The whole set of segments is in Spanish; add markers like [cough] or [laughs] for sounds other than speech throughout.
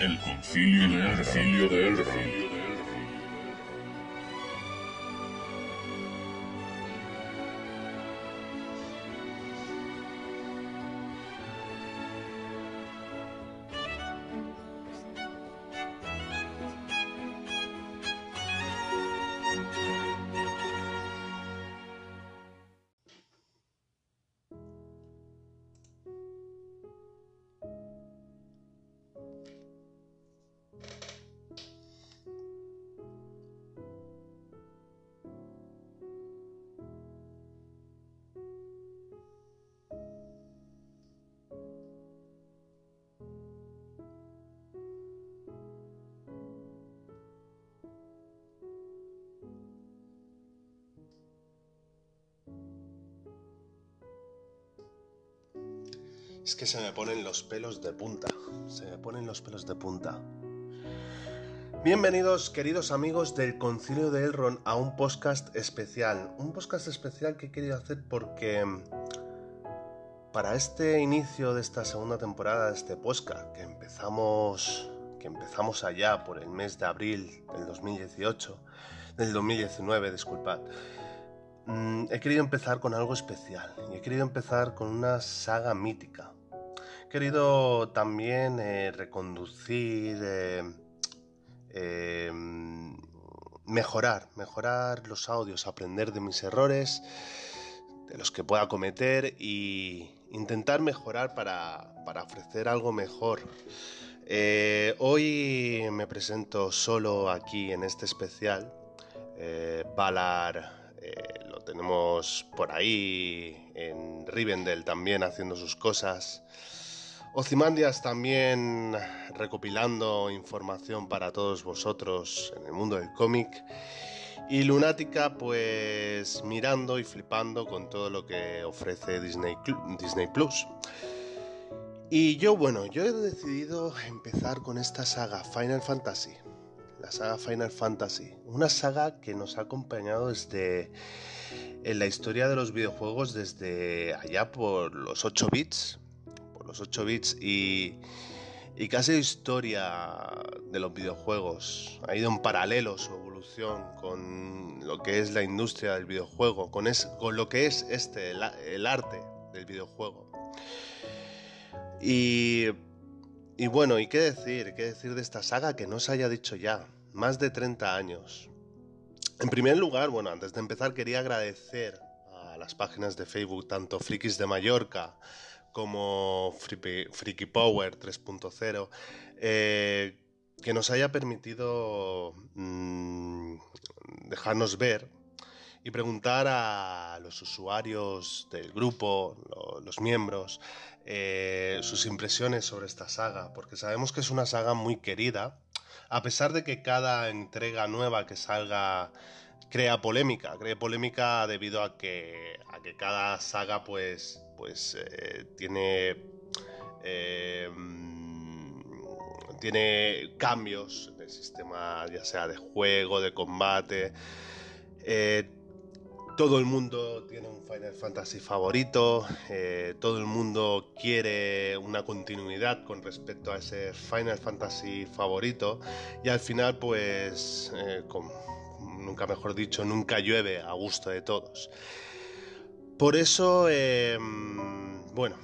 El concilio Elrond. Concilio de Elrond. Se me ponen los pelos de punta. Se me ponen los pelos de punta. Bienvenidos, queridos amigos del Concilio de Elrond, a un podcast especial. Un podcast especial que he querido hacer porque para este inicio de esta segunda temporada de este podcast, que empezamos, que empezamos allá por el mes de abril del 2018, del 2019, disculpad. Mm, he querido empezar con algo especial y he querido empezar con una saga mítica, querido también eh, reconducir, eh, eh, mejorar, mejorar los audios, aprender de mis errores, de los que pueda cometer y intentar mejorar para, ofrecer algo mejor. hoy me presento solo aquí en este especial. Valar lo tenemos por ahí en Rivendell también haciendo sus cosas. Ozymandias también recopilando información para todos vosotros en el mundo del cómic. Y Lunática pues mirando y flipando con todo lo que ofrece Disney, Disney Plus. Y yo, bueno, yo he decidido empezar con esta saga Final Fantasy. La saga Final Fantasy. Una saga que nos ha acompañado desde en la historia de los videojuegos desde allá por los 8 bits, los 8 bits y, casi historia de los videojuegos. Ha ido en paralelo su evolución con lo que es la industria del videojuego, con, lo que es este, el, arte del videojuego. Y, y bueno, ¿y qué decir? ¿Qué decir de esta saga que no se haya dicho ya? Más de 30 años. En primer lugar, bueno, antes de empezar quería agradecer a las páginas de Facebook, tanto Frikis de Mallorca como Freaky Power 3.0, eh, que nos haya permitido mm, dejarnos ver y preguntar a los usuarios del grupo, los miembros, eh, sus impresiones sobre esta saga, porque sabemos que es una saga muy querida, a pesar de que cada entrega nueva que salga crea polémica, crea polémica debido a que, a que cada saga pues pues eh, tiene, eh, tiene cambios en el sistema, ya sea de juego, de combate. Eh, todo el mundo tiene un Final Fantasy favorito, todo el mundo quiere una continuidad con respecto a ese Final Fantasy favorito y al final pues, nunca mejor dicho, nunca llueve a gusto de todos. Por eso, em, bueno,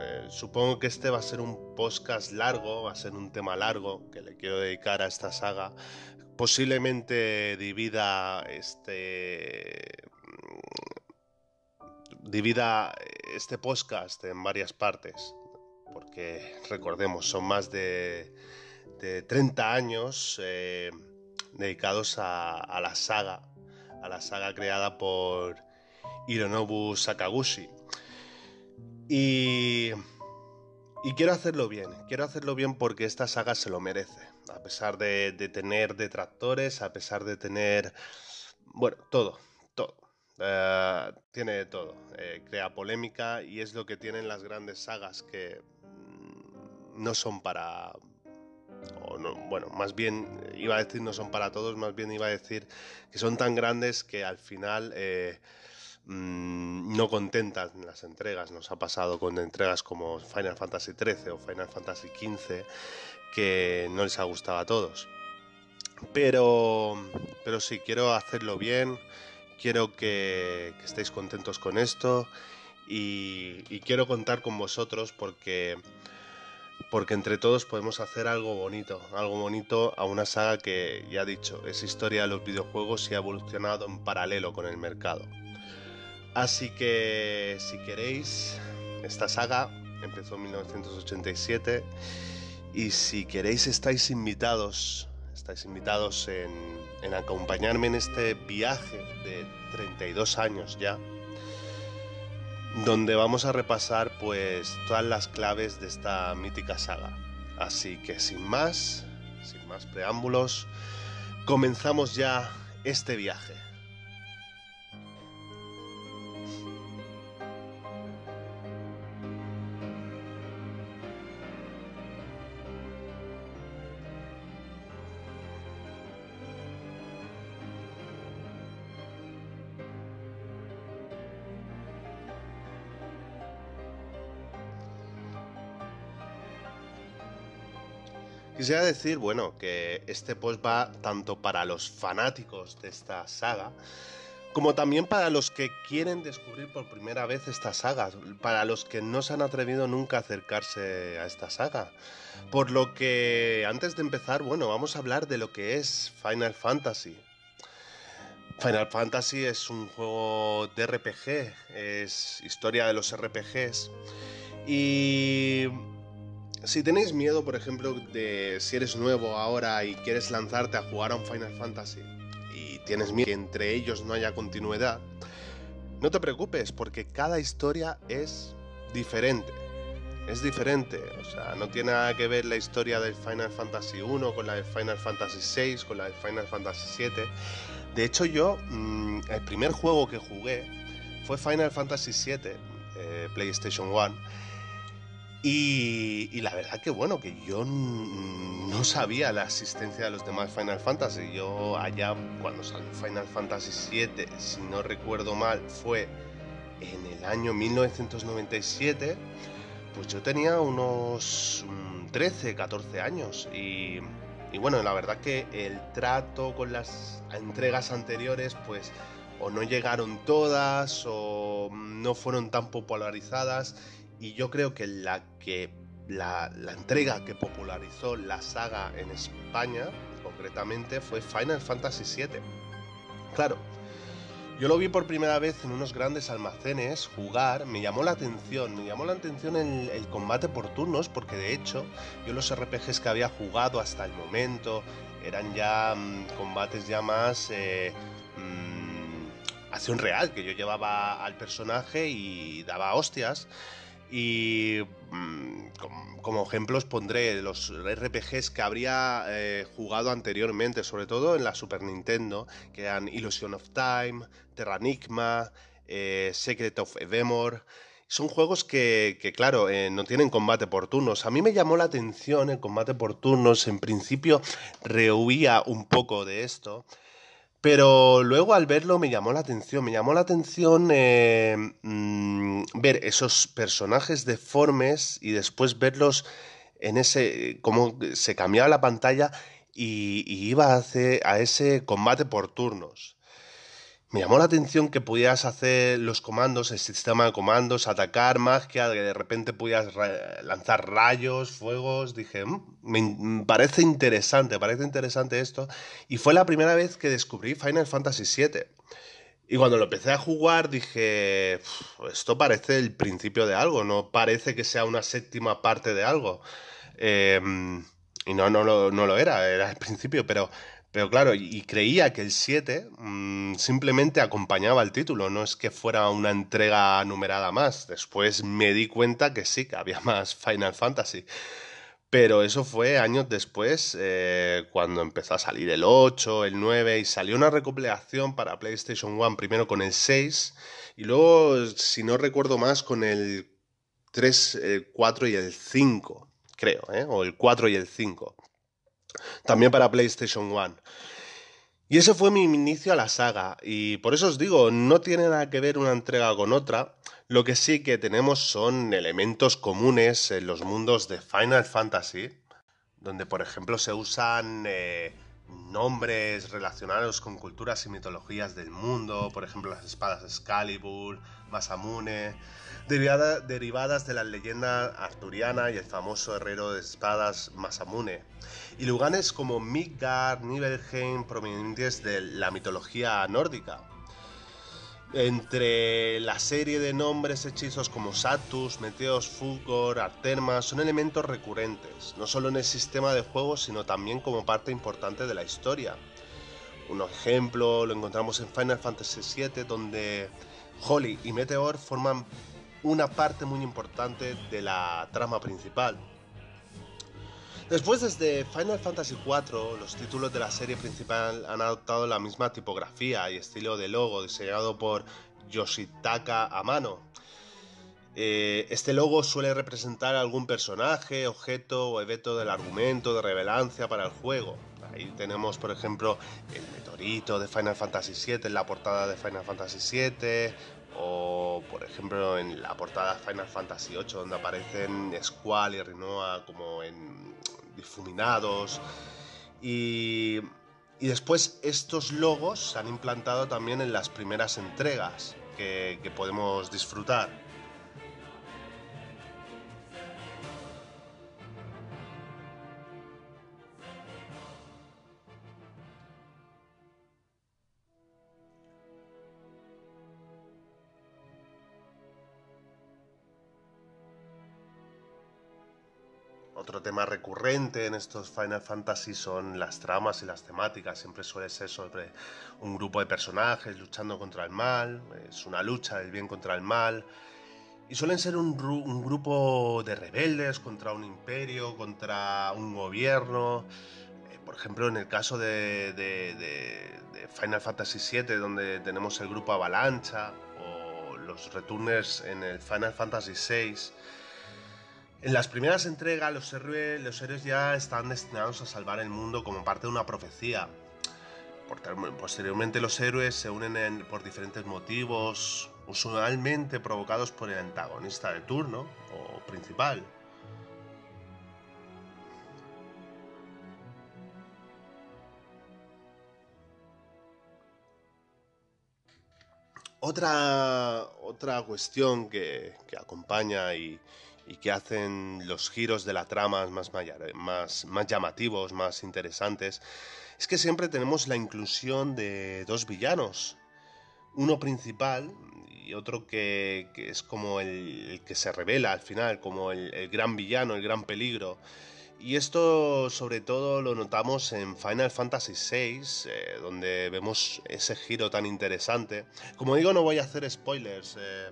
eh, supongo que este va a ser un podcast largo, va a ser un tema largo que le quiero dedicar a esta saga. Posiblemente divida este. divida este podcast en varias partes. Porque recordemos, son más de, 30 años eh, dedicados a la saga. A la saga creada por Hironobu Sakaguchi. Y, y quiero hacerlo bien, quiero hacerlo bien porque esta saga se lo merece. A pesar de, tener detractores, a pesar de tener... Bueno, todo, todo. Eh, tiene todo. Eh, crea polémica y es lo que tienen las grandes sagas que mm, no son para... bueno, más bien iba a decir no son para todos, más bien iba a decir que son tan grandes que al final... Eh, Mm, no contentas en las entregas. Nos ha pasado con entregas como Final Fantasy XIII o Final Fantasy XV que no les ha gustado a todos. Pero, pero sí, quiero hacerlo bien, quiero que, estéis contentos con esto y, quiero contar con vosotros porque, porque entre todos podemos hacer algo bonito, algo bonito a una saga que, ya dicho, es historia de los videojuegos y ha evolucionado en paralelo con el mercado. Así que si queréis, esta saga empezó en 1987 y si queréis estáis invitados, estáis invitados en, acompañarme en este viaje de 32 años ya, donde vamos a repasar pues todas las claves de esta mítica saga. Así que sin más, sin más preámbulos, comenzamos ya este viaje. Quisiera decir, bueno, que este post va tanto para los fanáticos de esta saga, como también para los que quieren descubrir por primera vez esta saga, para los que no se han atrevido nunca a acercarse a esta saga. Por lo que, antes de empezar, bueno, vamos a hablar de lo que es Final Fantasy. Final Fantasy es un juego de RPG, es historia de los RPGs. Y si tenéis miedo, por ejemplo, de si eres nuevo ahora y quieres lanzarte a jugar a un Final Fantasy y tienes miedo que entre ellos no haya continuidad, no te preocupes porque cada historia es diferente. Es diferente, o sea, no tiene nada que ver la historia del Final Fantasy 1 con la del Final Fantasy 6, con la del Final Fantasy 7. De hecho, yo, mm, el primer juego que jugué fue Final Fantasy 7, eh, PlayStation 1 y, la verdad que bueno, que yo no sabía la existencia de los demás Final Fantasy. Yo allá cuando salió Final Fantasy VII, si no recuerdo mal, fue en el año 1997, pues yo tenía unos 13, 14 años. Y, y bueno, la verdad que el trato con las entregas anteriores, pues o no llegaron todas o no fueron tan popularizadas y yo creo que la que la, entrega que popularizó la saga en España, concretamente, fue Final Fantasy VII. Claro, yo lo vi por primera vez en unos grandes almacenes jugar, me llamó la atención, me llamó la atención el, combate por turnos, porque de hecho yo los RPGs que había jugado hasta el momento eran ya mm, combates ya más eh, mm, acción real, que yo llevaba al personaje y daba hostias. Y mm, como, ejemplos pondré los RPGs que habría eh, jugado anteriormente, sobre todo en la Super Nintendo, que eran Illusion of Time, Terranigma, eh, Secret of Evermore. Son juegos que, claro, eh, no tienen combate por turnos. A mí me llamó la atención el combate por turnos. En principio rehuía un poco de esto. Pero luego al verlo me llamó la atención, me llamó la atención eh, mm, ver esos personajes deformes y después verlos en ese, cómo se cambiaba la pantalla y, y iba a, hacer, a ese combate por turnos. Me llamó la atención que pudieras hacer los comandos, el sistema de comandos, atacar, magia, que de repente pudieras lanzar rayos, fuegos. Dije, mm, me parece interesante, parece interesante esto. Y fue la primera vez que descubrí Final Fantasy VII. Y cuando lo empecé a jugar dije, esto parece el principio de algo, no parece que sea una séptima parte de algo. Em, y no, no, no lo era, era el principio, pero pero claro, y creía que el 7 mm, simplemente acompañaba el título, no es que fuera una entrega numerada más. Después me di cuenta que sí, que había [laughs] más Final Fantasy. Pero eso fue años después, eh, cuando empezó a salir el 8, el 9, y salió una recopilación para PlayStation 1, primero con el 6, y luego, si no recuerdo más, con el 3, el 4 y el 5, creo, ¿eh? o el 4 y el 5 también para PlayStation 1. Y ese fue mi inicio a la saga, y por eso os digo, no tiene nada que ver una entrega con otra, lo que sí que tenemos son elementos comunes en los mundos de Final Fantasy, donde por ejemplo se usan eh, nombres relacionados con culturas y mitologías del mundo, por ejemplo las espadas Excalibur, Masamune, derivadas de la leyenda arturiana y el famoso herrero de espadas Masamune, y lugares como Midgard, Nibelheim, provenientes de la mitología nórdica. Entre la serie de nombres hechizos como Satus, Meteos, Fulgor, Arterma son elementos recurrentes, no solo en el sistema de juego, sino también como parte importante de la historia. Un ejemplo lo encontramos en Final Fantasy VII, donde Holly y Meteor forman una parte muy importante de la trama principal. Después, desde Final Fantasy IV, los títulos de la serie principal han adoptado la misma tipografía y estilo de logo diseñado por Yoshitaka Amano. Eh, este logo suele representar algún personaje, objeto o evento del argumento de relevancia para el juego. Ahí tenemos, por ejemplo, el meteorito de Final Fantasy VII en la portada de Final Fantasy VII, o por ejemplo en la portada de Final Fantasy VIII donde aparecen Squall y Rinoa como en difuminados y, y, después estos logos se han implantado también en las primeras entregas que, que podemos disfrutar. Tema recurrente en estos Final Fantasy son las tramas y las temáticas. Siempre suele ser sobre un grupo de personajes luchando contra el mal. Es una lucha del bien contra el mal. Y suelen ser un, grupo de rebeldes contra un imperio, contra un gobierno. Eh, por ejemplo, en el caso de, de Final Fantasy VII, donde tenemos el grupo Avalancha, o los Returners en el Final Fantasy VI en las primeras entregas, los héroes, ya están destinados a salvar el mundo como parte de una profecía. Posteriormente, los héroes se unen por diferentes motivos, usualmente provocados por el antagonista de turno o principal. Otra, otra cuestión que acompaña y, y que hacen los giros de la trama más, llamativos, más interesantes, es que siempre tenemos la inclusión de dos villanos. Uno principal y otro que, es como el, que se revela al final, como el, gran villano, el gran peligro. Y esto sobre todo lo notamos en Final Fantasy VI, eh, donde vemos ese giro tan interesante. Como digo, no voy a hacer spoilers. Eh,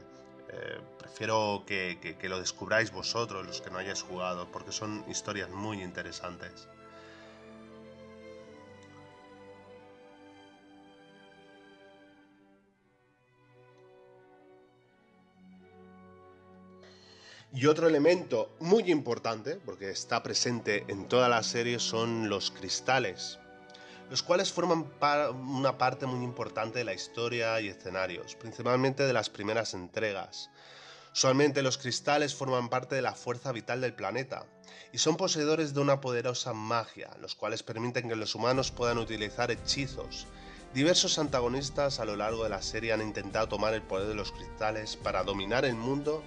eh, prefiero que, lo descubráis vosotros, los que no hayáis jugado, porque son historias muy interesantes. Y otro elemento muy importante, porque está presente en toda la serie, son los cristales los cuales forman una parte muy importante de la historia y escenarios, principalmente de las primeras entregas. Usualmente los cristales forman parte de la fuerza vital del planeta y son poseedores de una poderosa magia, los cuales permiten que los humanos puedan utilizar hechizos. Diversos antagonistas a lo largo de la serie han intentado tomar el poder de los cristales para dominar el mundo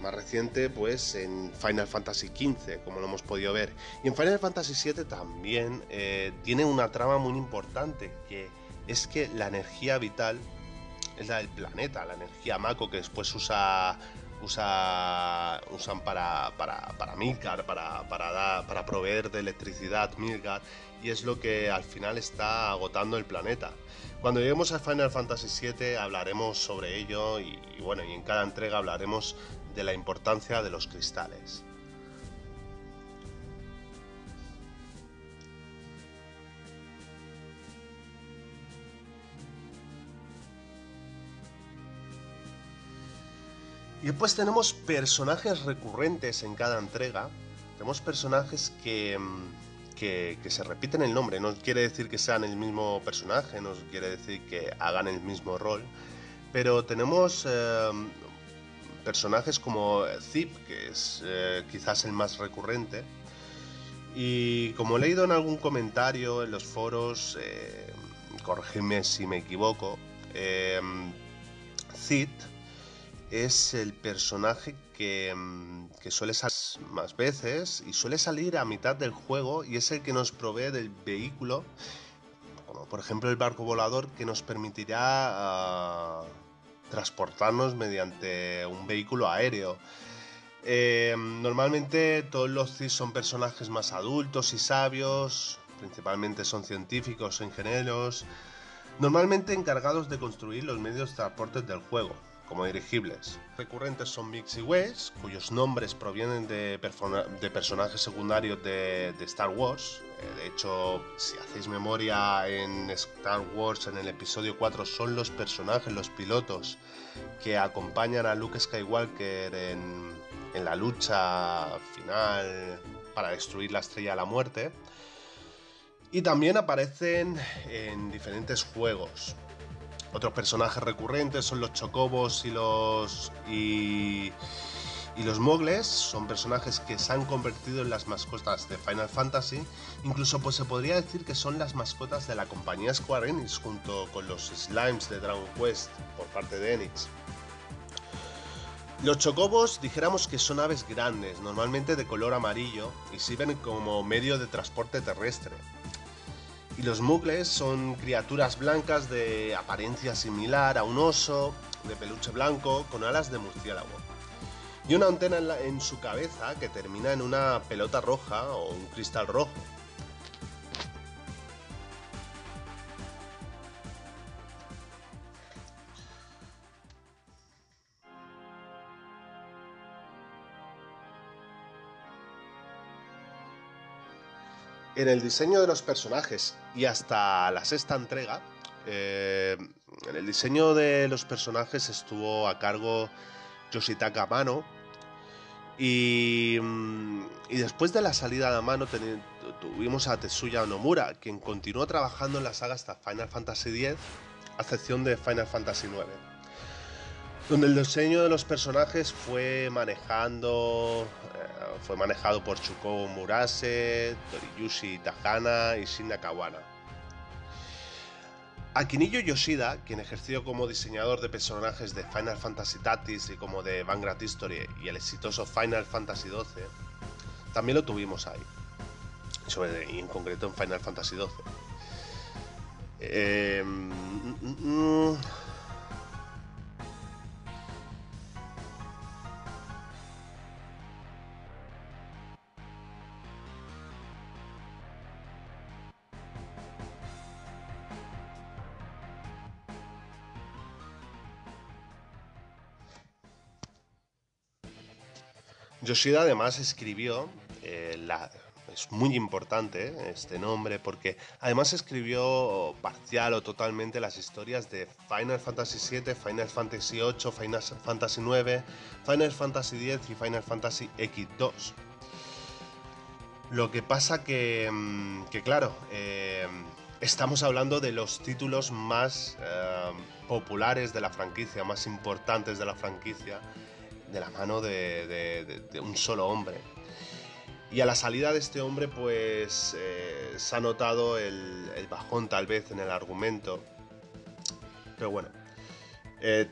más reciente pues en Final Fantasy XV, como lo hemos podido ver. Y en Final Fantasy VII también eh, tiene una trama muy importante, que es que la energía vital es la del planeta, la energía Mako que después usa usa, usan para, para, para Midgard, para, para, para proveer de electricidad Midgard, y es lo que al final está agotando el planeta. Cuando lleguemos a Final Fantasy VII hablaremos sobre ello y, y bueno, y en cada entrega hablaremos de la importancia de los cristales. Y después tenemos personajes recurrentes en cada entrega. Tenemos personajes que, mm, que, se repiten el nombre. No quiere decir que sean el mismo personaje, no quiere decir que hagan el mismo rol. Pero tenemos eh, personajes como Zip, que es eh, quizás el más recurrente, Y como he leído en algún comentario en los foros, eh, si me equivoco, eh, Cid es el personaje que, mm, que, suele salir más veces y suele salir a mitad del juego y es el que nos provee del vehículo, como por ejemplo el barco volador que nos permitirá uh, transportarnos mediante un vehículo aéreo. Eh, normalmente todos los CIS son personajes más adultos y sabios, principalmente son científicos, ingenieros, normalmente encargados de construir los medios de transporte del juego, como dirigibles. Recurrentes son Mix y Wes, cuyos nombres provienen de, personajes secundarios de, Star Wars. Eh, de hecho, si hacéis memoria en Star Wars, en el episodio 4, son los personajes, los pilotos que acompañan a Luke Skywalker en la lucha final para destruir la estrella de la muerte. Y también aparecen en diferentes juegos. Otros personajes recurrentes son los chocobos y los. y. y los mogles. Son personajes que se han convertido en las mascotas de Final Fantasy. Incluso pues se podría decir que son las mascotas de la compañía Square Enix junto con los slimes de Dragon Quest por parte de Enix. Los chocobos dijéramos que son aves grandes, normalmente de color amarillo, y sirven como medio de transporte terrestre. Y los mugles son criaturas blancas de apariencia similar a un oso, de peluche blanco, con alas de murciélago. Y una antena en, su cabeza que termina en una pelota roja o un cristal rojo. En el diseño de los personajes y hasta la sexta entrega, eh, en el diseño de los personajes estuvo a cargo Yoshitaka Amano. Y, y, después de la salida de Amano tuvimos a Tetsuya Nomura, quien continuó trabajando en la saga hasta Final Fantasy X, a excepción de Final Fantasy IX donde el diseño de los personajes fue manejando eh, fue manejado por Shuko Murase, Toriyushi Tahana y Shin Nakawana. Akiniyo Yoshida, quien ejerció como diseñador de personajes de Final Fantasy Tactics y como de Vanguard History y el exitoso Final Fantasy XII, también lo tuvimos ahí, y en concreto en Final Fantasy XII. Eh, mm, mm, Yoshida además escribió, eh, la, es muy importante este nombre porque además escribió parcial o totalmente las historias de Final Fantasy VII, Final Fantasy VIII, Final Fantasy IX, Final Fantasy X y Final Fantasy X2. Lo que pasa que, mm, que claro, eh, estamos hablando de los títulos más eh, populares de la franquicia, más importantes de la franquicia de la mano de, de, de, un solo hombre. Y a la salida de este hombre, pues eh, se ha notado el, bajón tal vez en el argumento. Pero bueno. Eh,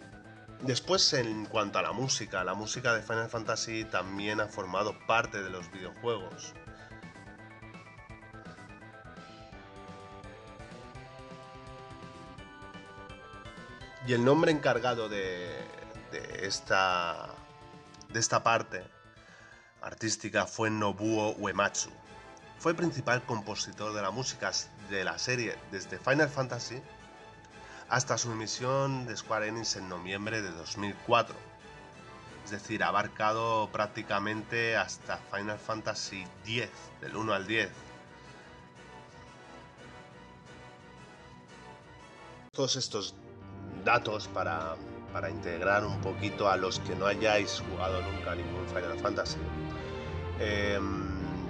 después, en cuanto a la música, la música de Final Fantasy también ha formado parte de los videojuegos. Y el nombre encargado de, de esta de esta parte artística fue Nobuo Uematsu. Fue principal compositor de la música de la serie desde Final Fantasy hasta su emisión de Square Enix en noviembre de 2004. Es decir, abarcado prácticamente hasta Final Fantasy X, del 1 al 10. Todos estos datos para para integrar un poquito a los que no hayáis jugado nunca ningún Final Fantasy. Eh,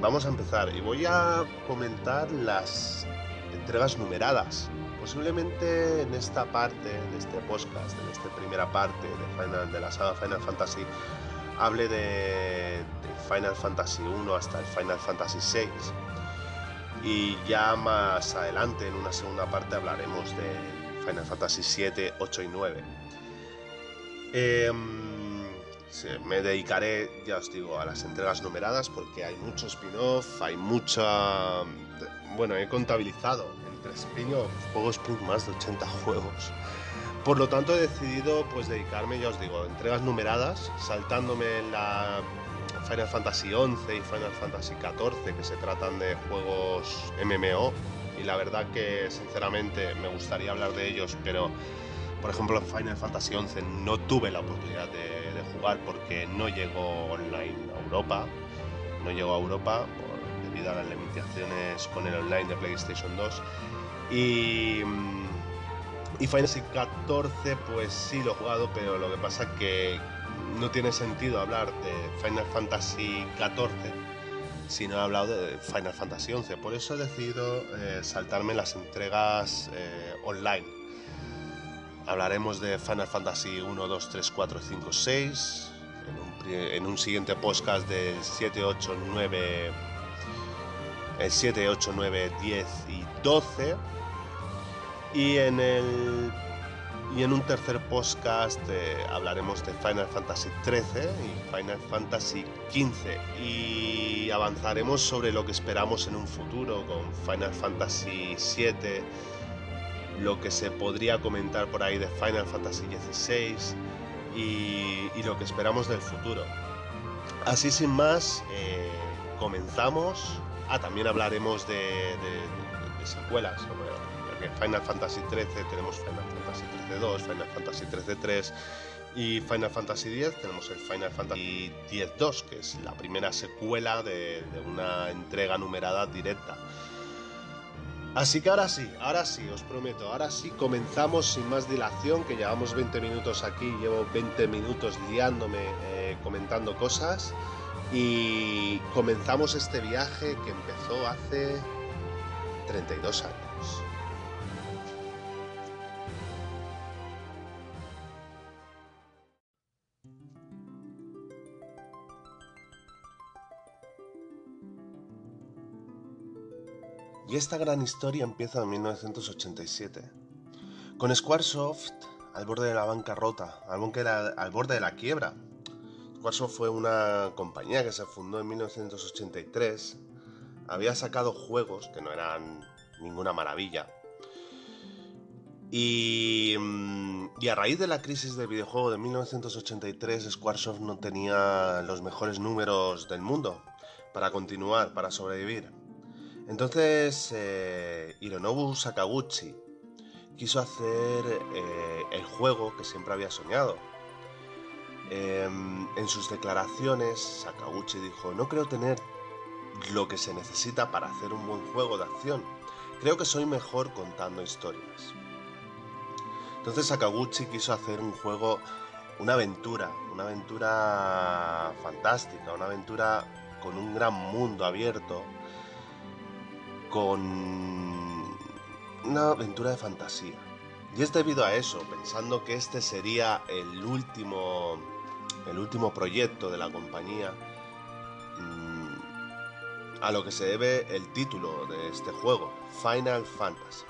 vamos a empezar y voy a comentar las entregas numeradas. Posiblemente en esta parte de este podcast, en esta primera parte de, Final, de la saga Final Fantasy, hable de, Final Fantasy 1 hasta el Final Fantasy 6 y ya más adelante en una segunda parte hablaremos de Final Fantasy 7, 8 y 9. Em, me dedicaré, ya os digo, a las entregas numeradas porque hay mucho spin-off, hay mucha... Bueno, he contabilizado entre spin-off, juegos spin más de 80 juegos. Por lo tanto he decidido pues dedicarme, ya os digo, entregas numeradas, saltándome la Final Fantasy XI y Final Fantasy XIV, que se tratan de juegos MMO. Y la verdad que sinceramente me gustaría hablar de ellos, pero por ejemplo Final Fantasy XI no tuve la oportunidad de, jugar porque no llegó online a Europa. No llegó a Europa debido a las limitaciones con el online de PlayStation 2. Y mm, y Final Fantasy XIV, pues sí lo he jugado, pero lo que pasa es que no tiene sentido hablar de Final Fantasy XIV si no he hablado de Final Fantasy XI. Por eso he decidido eh, saltarme las entregas eh, online. Hablaremos de Final Fantasy 1, 2, 3, 4, 5, 6. En un, en un siguiente podcast del 7, 8, 9. El 7, 8, 9, 10 y 12 y en el y en un tercer podcast eh, hablaremos de Final Fantasy XIII y Final Fantasy XV y avanzaremos sobre lo que esperamos en un futuro con Final Fantasy VII, lo que se podría comentar por ahí de Final Fantasy XVI y, lo que esperamos del futuro. Así sin más, eh, comenzamos. Ah, también hablaremos de, de, de secuelas. Final Fantasy XIII tenemos Final Fantasy XIII 2, Final Fantasy XIII 3 y Final Fantasy X tenemos el Final Fantasy X 2, que es la primera secuela de, una entrega numerada directa. Así que ahora sí, ahora sí, os prometo, ahora sí comenzamos sin más dilación, que llevamos 20 minutos aquí, llevo 20 minutos liándome eh, comentando cosas y comenzamos este viaje que empezó hace 32 años. Y esta gran historia empieza en 1987, con Squaresoft al borde de la bancarrota, al borde de la quiebra. Squaresoft fue una compañía que se fundó en 1983, había sacado juegos que no eran ninguna maravilla. Y, mm, a raíz de la crisis del videojuego de 1983, Squaresoft no tenía los mejores números del mundo para continuar, para sobrevivir. Entonces, eh, Hironobu Sakaguchi quiso hacer eh, el juego que siempre había soñado. Em, en sus declaraciones, Sakaguchi dijo, no creo tener lo que se necesita para hacer un buen juego de acción. Creo que soy mejor contando historias. Entonces Sakaguchi quiso hacer un juego, una aventura, una aventura fantástica, una aventura con un gran mundo abierto, con una aventura de fantasía. Y es debido a eso, pensando que este sería el último, el último proyecto de la compañía, mm, a lo que se debe el título de este juego, Final Fantasy.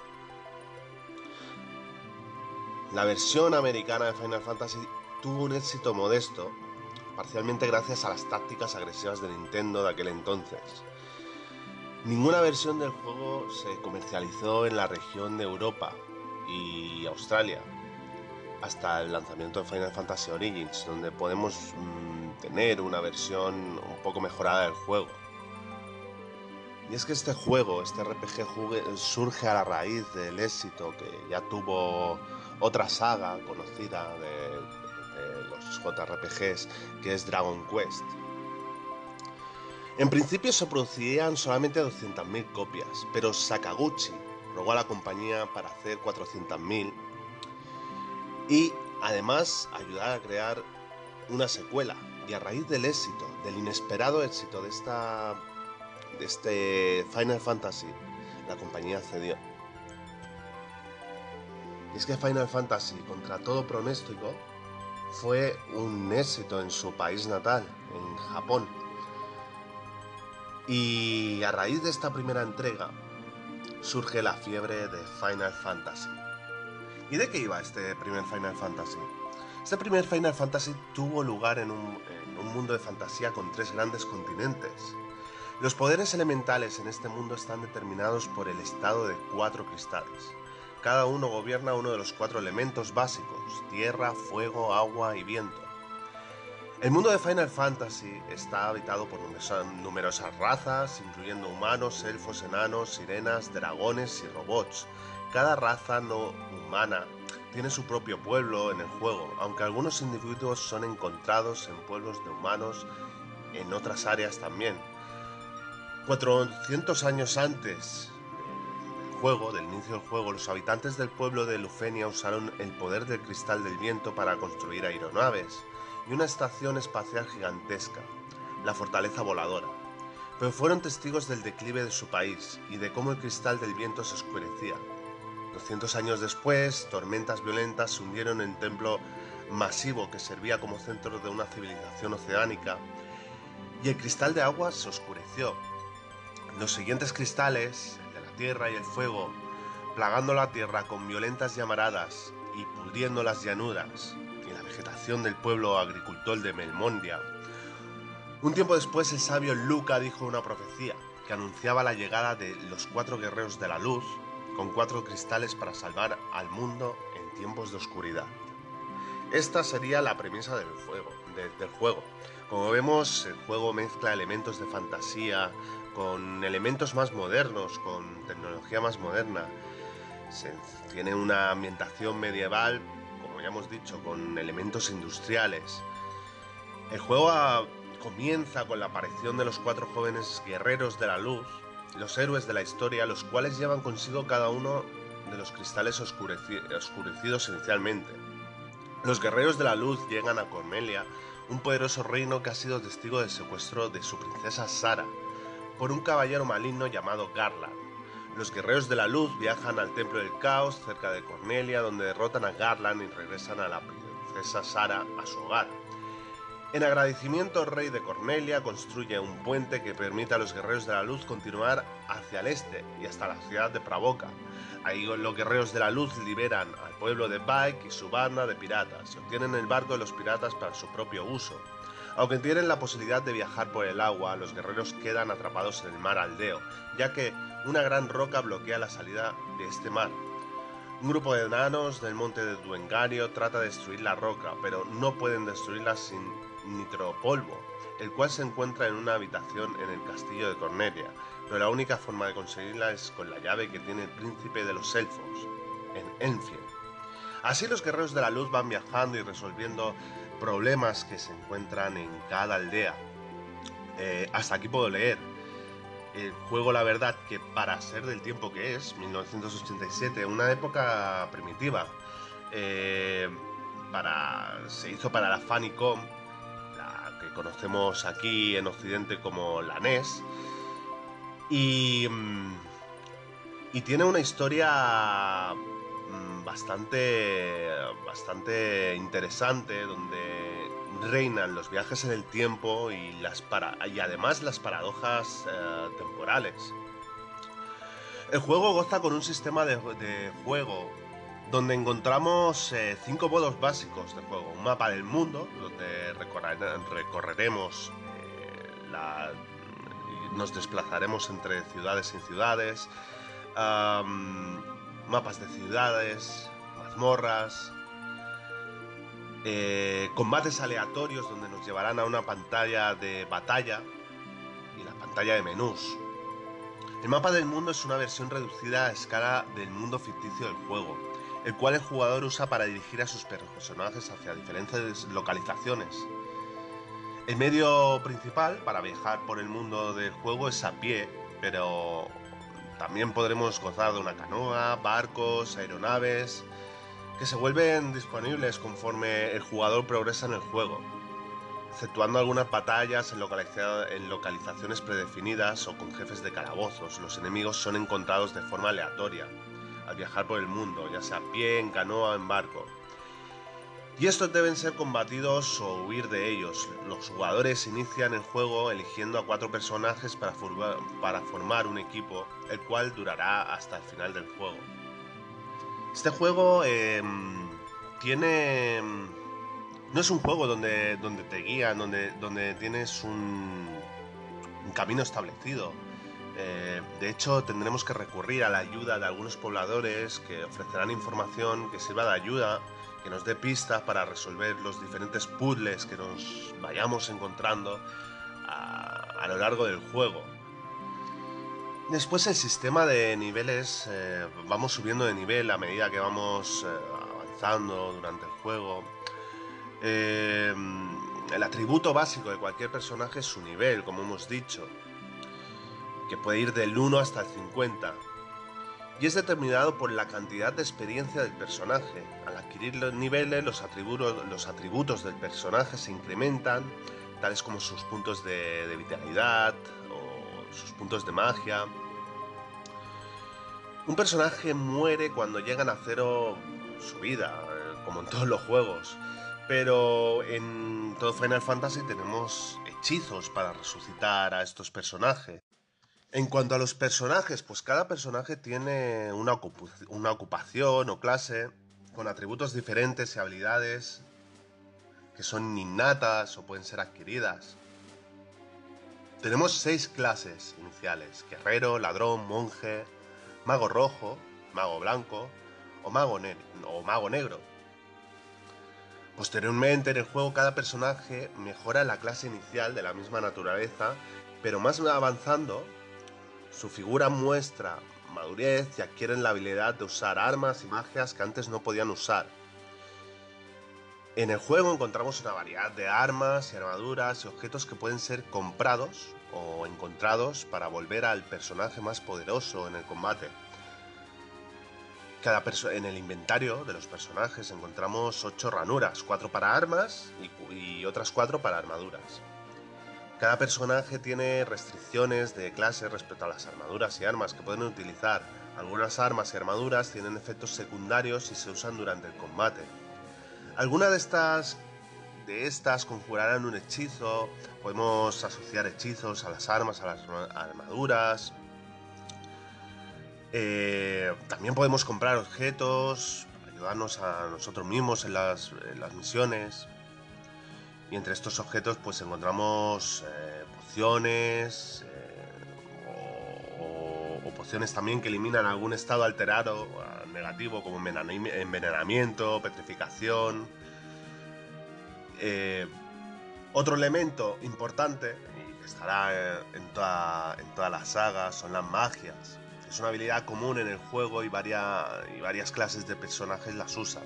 La versión americana de Final Fantasy tuvo un éxito modesto, parcialmente gracias a las tácticas agresivas de Nintendo de aquel entonces Ninguna versión del juego se comercializó en la región de Europa y Australia hasta el lanzamiento de Final Fantasy Origins, donde podemos mm, tener una versión un poco mejorada del juego. Y es que este juego, este RPG surge a la raíz del éxito que ya tuvo otra saga conocida de, de los JRPGs, que es Dragon Quest. En principio se producirían solamente 200.000 copias, pero Sakaguchi rogó a la compañía para hacer 400.000 y además ayudar a crear una secuela. Y a raíz del éxito, del inesperado éxito de, esta, de este Final Fantasy, la compañía cedió. Y es que Final Fantasy, contra todo pronóstico, fue un éxito en su país natal, en Japón. Y a raíz de esta primera entrega surge la fiebre de Final Fantasy. ¿Y de qué iba este primer Final Fantasy? Este primer Final Fantasy tuvo lugar en un, en un mundo de fantasía con tres grandes continentes. Los poderes elementales en este mundo están determinados por el estado de cuatro cristales. Cada uno gobierna uno de los cuatro elementos básicos, tierra, fuego, agua y viento. El mundo de Final Fantasy está habitado por numerosas razas, incluyendo humanos, elfos, enanos, sirenas, dragones y robots. Cada raza no humana tiene su propio pueblo en el juego, aunque algunos individuos son encontrados en pueblos de humanos en otras áreas también. 400 años antes del juego, del inicio del juego, los habitantes del pueblo de Lufenia usaron el poder del cristal del viento para construir aeronaves y una estación espacial gigantesca, la fortaleza voladora. Pero fueron testigos del declive de su país y de cómo el cristal del viento se oscurecía. 200 años después, tormentas violentas hundieron el templo masivo que servía como centro de una civilización oceánica y el cristal de agua se oscureció los siguientes cristales, el de la tierra y el fuego, plagando la tierra con violentas llamaradas y pudriendo las llanuras la vegetación del pueblo agricultor de Melmondia. Un tiempo después el sabio Luca dijo una profecía que anunciaba la llegada de los cuatro guerreros de la luz con cuatro cristales para salvar al mundo en tiempos de oscuridad. Esta sería la premisa del, fuego, del juego. Como vemos, el juego mezcla elementos de fantasía, con elementos más modernos, con tecnología más moderna. Tiene una ambientación medieval, como ya hemos dicho, con elementos industriales. El juego comienza con la aparición de los cuatro jóvenes guerreros de la luz, los héroes de la historia, los cuales llevan consigo cada uno de los cristales oscurecidos inicialmente. Los guerreros de la luz llegan a Cornelia, un poderoso reino que ha sido testigo del secuestro de su princesa Sara, por un caballero maligno llamado Garland. Los guerreros de la luz viajan al Templo del Caos cerca de Cornelia, donde derrotan a Garland y regresan a la princesa Sara a su hogar. En agradecimiento, el rey de Cornelia construye un puente que permite a los guerreros de la luz continuar hacia el este y hasta la ciudad de Pravoka. Ahí los guerreros de la luz liberan al pueblo de Bike y su banda de piratas y obtienen el barco de los piratas para su propio uso. Aunque tienen la posibilidad de viajar por el agua, los guerreros quedan atrapados en el mar aldeo, ya que una gran roca bloquea la salida de este mar. Un grupo de enanos del monte de Duengario trata de destruir la roca, pero no pueden destruirla sin nitropolvo, el cual se encuentra en una habitación en el castillo de Cornelia, pero la única forma de conseguirla es con la llave que tiene el príncipe de los elfos, en Enfield. Así los guerreros de la luz van viajando y resolviendo problemas que se encuentran en cada aldea. Eh, hasta aquí puedo leer. Juego, la verdad, que para ser del tiempo que es, 1987, una época primitiva, eh, para, se hizo para la Famicom, la que conocemos aquí en Occidente como la NES, y, mm, y tiene una historia bastante, bastante interesante donde reinan los viajes en el tiempo y, las para y además las paradojas eh, temporales. El juego goza con un sistema de, juego donde encontramos eh, cinco modos básicos de juego. Un mapa del mundo, donde recorreremos, eh, nos desplazaremos entre ciudades y ciudades mapas de ciudades, mazmorras, eh, combates aleatorios donde nos llevarán a una pantalla de batalla y la pantalla de menús. El mapa del mundo es una versión reducida a escala del mundo ficticio del juego, el cual el jugador usa para dirigir a sus personajes hacia diferentes localizaciones. El medio principal para viajar por el mundo del juego es a pie, pero también podremos gozar de una canoa, barcos, aeronaves, que se vuelven disponibles conforme el jugador progresa en el juego, exceptuando algunas batallas en, localizaciones predefinidas o con jefes de calabozos. Los enemigos son encontrados de forma aleatoria al viajar por el mundo, ya sea a pie, en canoa o en barco. Y estos deben ser combatidos o huir de ellos. Los jugadores inician el juego eligiendo a cuatro personajes para, para formar un equipo, el cual durará hasta el final del juego. Este juego em, tiene... Em, no es un juego donde, donde te guían, donde, donde tienes un, camino establecido. Eh, de hecho, tendremos que recurrir a la ayuda de algunos pobladores que ofrecerán información que sirva de ayuda que nos dé pistas para resolver los diferentes puzzles que nos vayamos encontrando a, lo largo del juego. Después el sistema de niveles, eh, vamos subiendo de nivel a medida que vamos eh, avanzando durante el juego. Eh, el atributo básico de cualquier personaje es su nivel, como hemos dicho, que puede ir del 1 hasta el 50 y es determinado por la cantidad de experiencia del personaje. Al adquirir los niveles, los atributos, del personaje se incrementan, tales como sus puntos de, vitalidad sus puntos de magia. Un personaje muere cuando llegan a cero su vida, eh, como en todos los juegos. Pero en todo Final Fantasy tenemos hechizos para resucitar a estos personajes. En cuanto a los personajes, pues cada personaje tiene una, ocupación o clase con atributos diferentes y habilidades que son innatas o pueden ser adquiridas. Tenemos seis clases iniciales, guerrero, ladrón, monje, mago rojo, mago blanco o mago, negro. Posteriormente en el juego cada personaje mejora la clase inicial de la misma naturaleza, pero más avanzando su figura muestra madurez y adquieren la habilidad de usar armas y magias que antes no podían usar. En el juego encontramos una variedad de armas y armaduras y objetos que pueden ser comprados o encontrados para volver al personaje más poderoso en el combate. Cada en el inventario de los personajes encontramos 8 ranuras, 4 para armas y, otras 4 para armaduras. Cada personaje tiene restricciones de clase respecto a las armaduras y armas que pueden utilizar. Algunas armas y armaduras tienen efectos secundarios y se usan durante el combate. Algunas de estas de estas conjurarán un hechizo, podemos asociar hechizos a las armas, a las armaduras. Eh, también podemos comprar objetos ayudarnos a nosotros mismos en las misiones. Y entre estos objetos pues encontramos eh, pociones eh, o, pociones también que eliminan algún estado alterado negativo como envenenamiento, petrificación. Eh, otro elemento importante y que estará en, toda, en todas las sagas son las magias. Es una habilidad común en el juego y, varias, y varias clases de personajes las usan.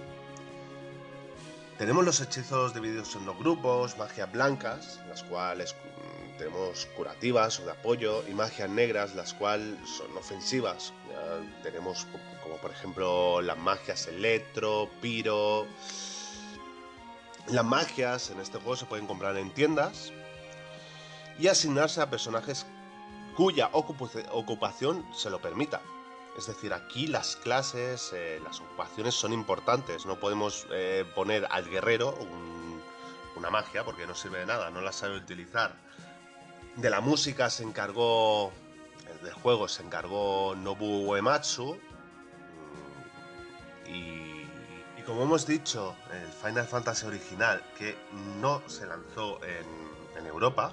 Tenemos los hechizos divididos en dos grupos, magias blancas, las cuales mm, tenemos curativas o de apoyo, y magias negras, las cuales son ofensivas. tenemos como por ejemplo las magias electro, piro. Las magias en este juego se pueden comprar en tiendas y asignarse a personajes cuya ocupación se lo permita. Es decir, aquí las clases, eh, las ocupaciones son importantes. No podemos eh, poner al guerrero una magia porque no sirve de nada, no la sabe utilizar. De la música se encargó, eh, del juego se encargó Nobu Uematsu. Mm, y, como hemos dicho, el Final Fantasy original, que no se lanzó en, Europa,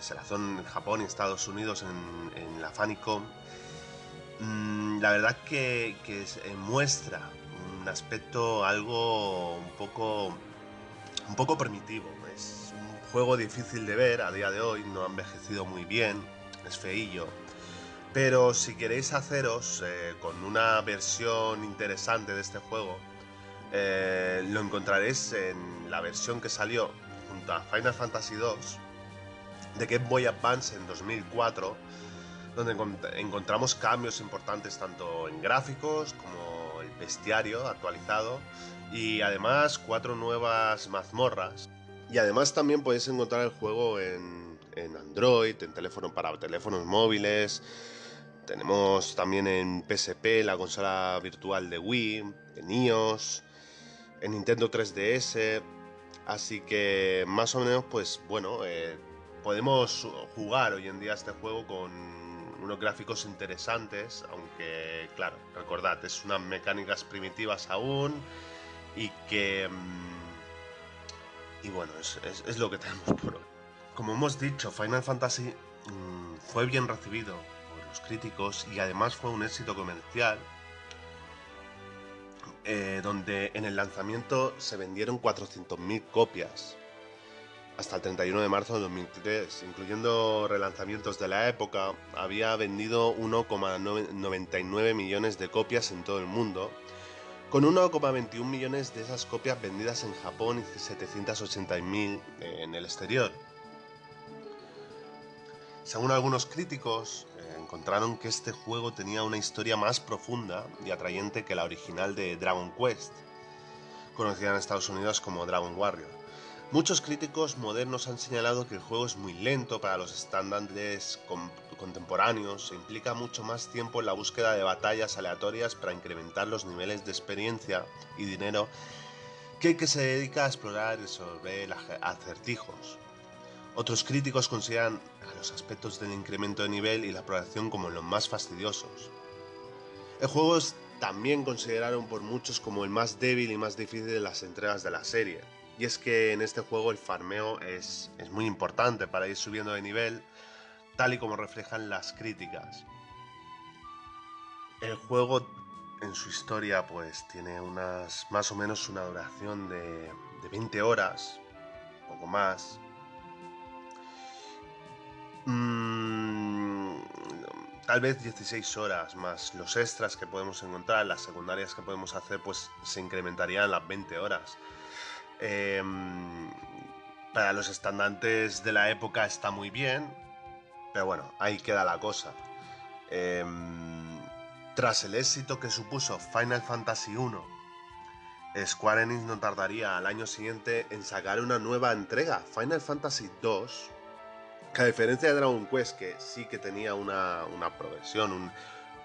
se lanzó en Japón y Estados Unidos en, en la Famicom Mm, la verdad que, eh, muestra un aspecto algo un poco, un poco primitivo. Juego difícil de ver a día de hoy, no ha envejecido muy bien, es feillo. Pero si queréis haceros eh, con una versión interesante de este juego, eh, lo encontraréis en la versión que salió junto a Final Fantasy II de Game Boy Advance en 2004 donde encontramos cambios importantes tanto en gráficos como el bestiario actualizado y además cuatro nuevas mazmorras. Y además también podéis encontrar el juego en, en Android, en teléfono para teléfonos móviles. Tenemos también en PSP la consola virtual de Wii, en iOS. en Nintendo 3DS. Así que más o menos, pues bueno, eh, podemos jugar hoy en día este juego con unos gráficos interesantes, aunque claro, recordad, es unas mecánicas primitivas aún y que... Mm, y bueno, es, lo que tenemos por hoy. Como hemos dicho, Final Fantasy mm, fue bien recibido por los críticos y además fue un éxito comercial eh, donde en el lanzamiento se vendieron 400.000 copias hasta el 31 de marzo de 2003, incluyendo relanzamientos de la época, había vendido 1,99 millones de copias en todo el mundo, con 1,21 millones de esas copias vendidas en Japón y 780.000 en el exterior. Según algunos críticos, eh, encontraron que este juego tenía una historia más profunda y atrayente que la original de Dragon Quest, conocida en Estados Unidos como Dragon Warrior. Muchos críticos modernos han señalado que el juego es muy lento para los estándares contemporáneos e implica mucho más tiempo en la búsqueda de batallas aleatorias para incrementar los niveles de experiencia y dinero que el que se dedica a explorar y resolver acertijos. Otros críticos consideran a los aspectos del incremento de nivel y la progresión como los más fastidiosos. El juego es también considerado por muchos como el más débil y más difícil de las entregas de la serie, y es que en este juego el farmeo es, muy importante para ir subiendo de nivel, tal y como reflejan las críticas. El juego en su historia pues tiene unas más o menos una duración de, de 20 horas, poco más. Mm, tal vez 16 horas más los extras que podemos encontrar, las secundarias que podemos hacer pues se incrementarían las 20 horas. Em, para los estandantes de la época está muy bien, pero bueno, ahí queda la cosa. Em, tras el éxito que supuso Final Fantasy I, Square Enix no tardaría al año siguiente en sacar una nueva entrega, Final Fantasy II, que a diferencia de Dragon Quest, que sí que tenía una, progresión,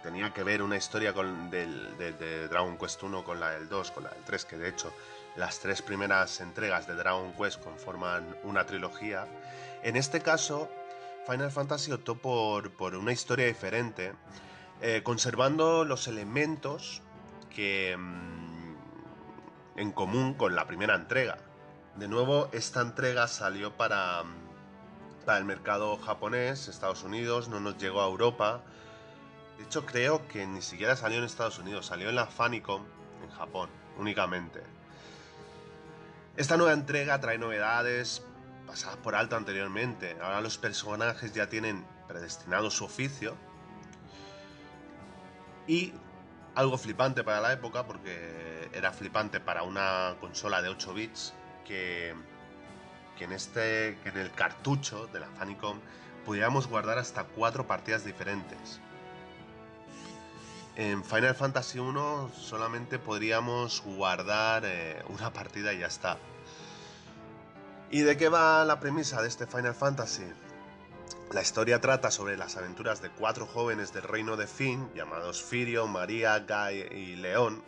tenía que ver una historia con, de Dragon Quest 1 con la del 2, con la del 3, que de hecho las tres primeras entregas de Dragon Quest conforman una trilogía. En este caso, Final Fantasy optó por, una historia diferente, eh, conservando los elementos que mm, en común con la primera entrega. De nuevo, esta entrega salió para, para el mercado japonés, Estados Unidos, no nos llegó a Europa. De hecho, creo que ni siquiera salió en Estados Unidos, salió en la Famicom en Japón únicamente. Esta nueva entrega trae novedades pasadas por alto anteriormente. Ahora los personajes ya tienen predestinado su oficio. Y algo flipante para la época, porque era flipante para una consola de 8 bits, que, en, este, que en el cartucho de la Famicom pudiéramos guardar hasta cuatro partidas diferentes. En Final Fantasy 1 solamente podríamos guardar eh, una partida y ya está. ¿Y de qué va la premisa de este Final Fantasy? La historia trata sobre las aventuras de cuatro jóvenes del reino de Finn, llamados Firio, María, Guy y León.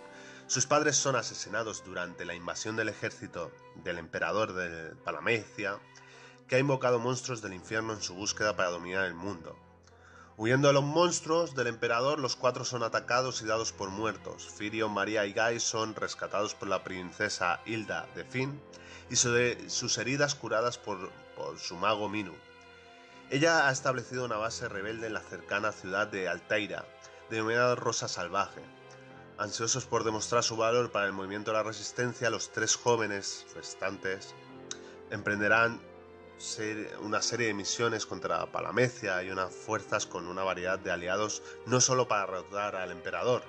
Sus padres son asesinados durante la invasión del ejército del emperador de Palamecia, que ha invocado monstruos del infierno en su búsqueda para dominar el mundo. Huyendo de los monstruos del emperador, los cuatro son atacados y dados por muertos. Firio, María y Guy son rescatados por la princesa Hilda de Finn y sus heridas curadas por, su mago Minu. Ella ha establecido una base rebelde en la cercana ciudad de Altaira, denominada Rosa Salvaje. Ansiosos por demostrar su valor para el movimiento de la resistencia, los tres jóvenes restantes emprenderán una serie de misiones contra Palamecia y unas fuerzas con una variedad de aliados no solo para derrotar al emperador,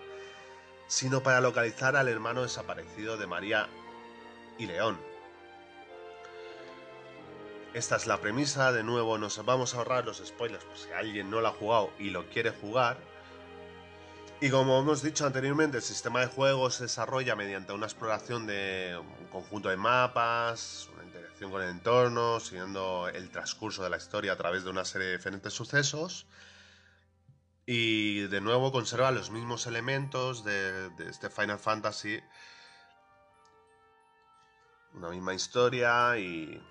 sino para localizar al hermano desaparecido de María y León. Esta es la premisa, de nuevo nos vamos a ahorrar los spoilers por si alguien no lo ha jugado y lo quiere jugar. Y como hemos dicho anteriormente, el sistema de juego se desarrolla mediante una exploración de un conjunto de mapas, con el entorno, siguiendo el transcurso de la historia a través de una serie de diferentes sucesos. Y de nuevo conserva los mismos elementos de, este Final Fantasy una misma historia y,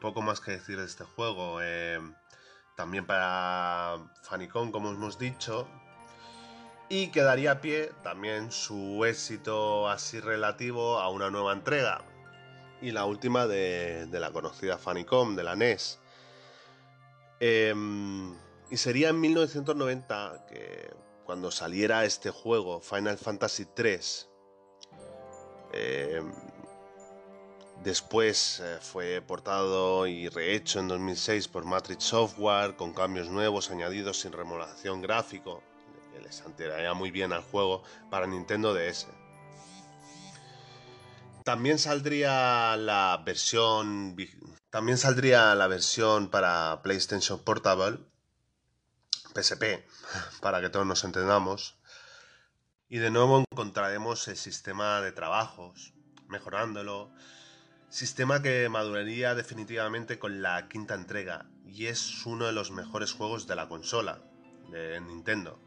poco más que decir de este juego. Eh, también para Fanicom, como hemos dicho, y quedaría pie también su éxito así relativo a una nueva entrega. Y la última de, la conocida Fanicom, de la NES. Em, y sería en 1990 que cuando saliera este juego, Final Fantasy III, em, después eh, fue portado y rehecho en 2006 por Matrix Software con cambios nuevos añadidos sin remodelación gráfico que les enteraría muy bien al juego para Nintendo DS. También saldría la versión también saldría la versión para PlayStation Portable PSP [laughs] para que todos nos entendamos. Y de nuevo encontraremos el sistema de trabajos, mejorándolo. Sistema que maduraría definitivamente con la quinta entrega y es uno de los mejores juegos de la consola de Nintendo.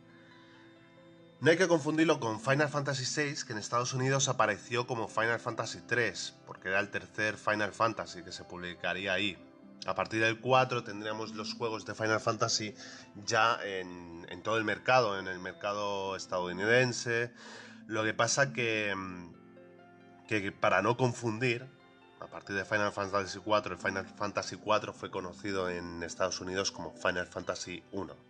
No hay que confundirlo con Final Fantasy VI, que en Estados Unidos apareció como Final Fantasy III, porque era el tercer Final Fantasy que se publicaría ahí. A partir del 4 tendríamos los juegos de Final Fantasy ya en, todo el mercado, en el mercado estadounidense. Lo que pasa que, que para no confundir, a partir de Final Fantasy IV, el Final Fantasy IV fue conocido en Estados Unidos como Final Fantasy I.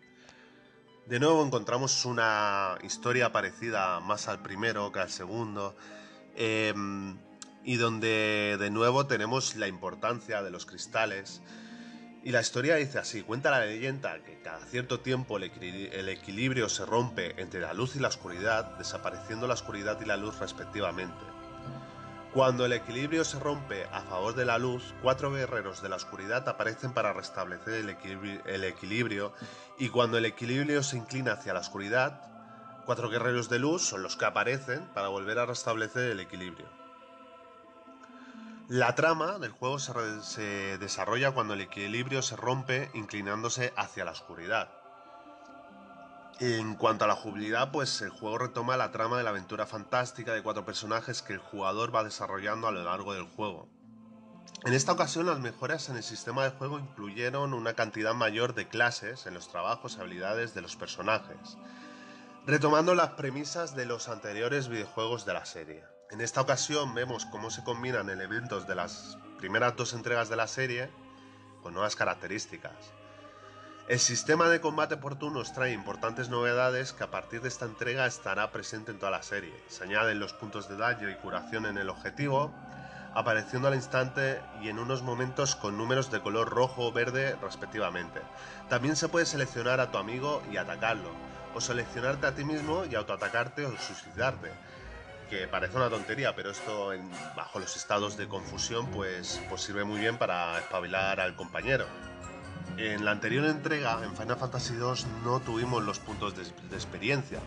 De nuevo encontramos una historia parecida más al primero que al segundo, em, y donde de nuevo tenemos la importancia de los cristales. Y la historia dice así, cuenta la leyenda que cada cierto tiempo el, el equilibrio se rompe entre la luz y la oscuridad, desapareciendo la oscuridad y la luz respectivamente. Cuando el equilibrio se rompe a favor de la luz, cuatro guerreros de la oscuridad aparecen para restablecer el equilibrio, y cuando el equilibrio se inclina hacia la oscuridad, cuatro guerreros de luz son los que aparecen para volver a restablecer el equilibrio. La trama del juego se desarrolla cuando el equilibrio se rompe inclinándose hacia la oscuridad. En cuanto a la jugabilidad, pues el juego retoma la trama de la aventura fantástica de cuatro personajes que el jugador va desarrollando a lo largo del juego. En esta ocasión las mejoras en el sistema de juego incluyeron una cantidad mayor de clases en los trabajos y habilidades de los personajes, retomando las premisas de los anteriores videojuegos de la serie. En esta ocasión vemos cómo se combinan elementos de las primeras dos entregas de la serie con nuevas características. El sistema de combate por turnos trae importantes novedades que a partir de esta entrega estará presente en toda la serie. Se añaden los puntos de daño y curación en el objetivo, apareciendo al instante y en unos momentos con números de color rojo o verde respectivamente. También se puede seleccionar a tu amigo y atacarlo, o seleccionarte a ti mismo y autoatacarte o suicidarte. Que parece una tontería, pero esto bajo los estados de confusión pues, pues sirve muy bien para espabilar al compañero. En la anterior entrega, en Final Fantasy II, no tuvimos los puntos de, experiencia.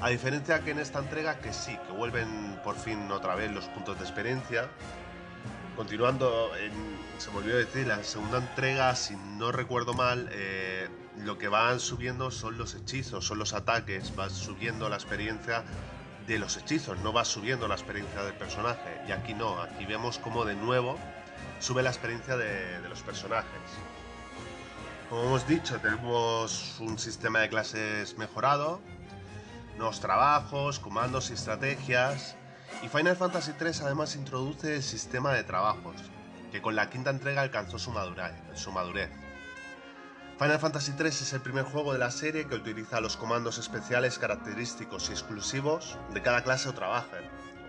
A diferencia que en esta entrega, que sí, que vuelven por fin otra vez los puntos de experiencia. Continuando, se me olvidó decir, la segunda entrega, si no recuerdo mal, eh, lo que van subiendo son los hechizos, son los ataques, vas subiendo la experiencia de los hechizos, no vas subiendo la experiencia del personaje. Y aquí no, aquí vemos como de nuevo sube la experiencia de los personajes. Como hemos dicho, tenemos un sistema de clases mejorado, nuevos trabajos, comandos y estrategias. Y Final Fantasy III además introduce el sistema de trabajos, que con la quinta entrega alcanzó su madurez. Final Fantasy III es el primer juego de la serie que utiliza los comandos especiales característicos y exclusivos de cada clase o trabajo,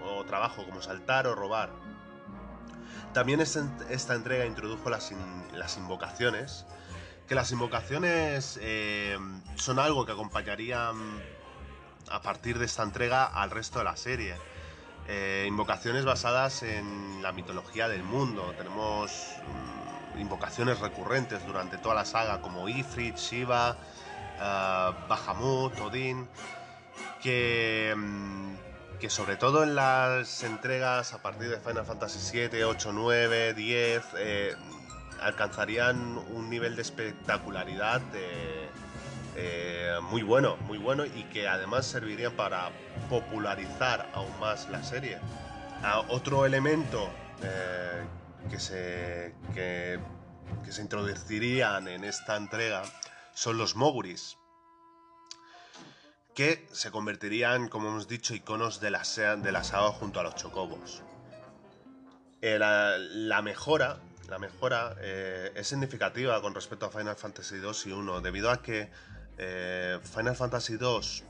o trabajo como saltar o robar. También esta entrega introdujo las, las invocaciones, que las invocaciones eh, son algo que acompañarían a partir de esta entrega al resto de la serie. Eh, invocaciones basadas en la mitología del mundo. Tenemos mm, invocaciones recurrentes durante toda la saga como Ifrit, Shiva, uh, Bahamut, Odin, que, mm, que sobre todo en las entregas a partir de Final Fantasy 7, 8, 9, 10, alcanzarían un nivel de espectacularidad eh, muy bueno, muy bueno y que además servirían para popularizar aún más la serie. Ah, otro elemento eh, que, se, que, se introducirían en esta entrega son los Moguris, que se convertirían, como hemos dicho, iconos de la, de la saga junto a los chocobos. Eh, la, mejora, la mejora eh, es significativa con respecto a Final Fantasy 2 y 1, debido a que eh, Final Fantasy 2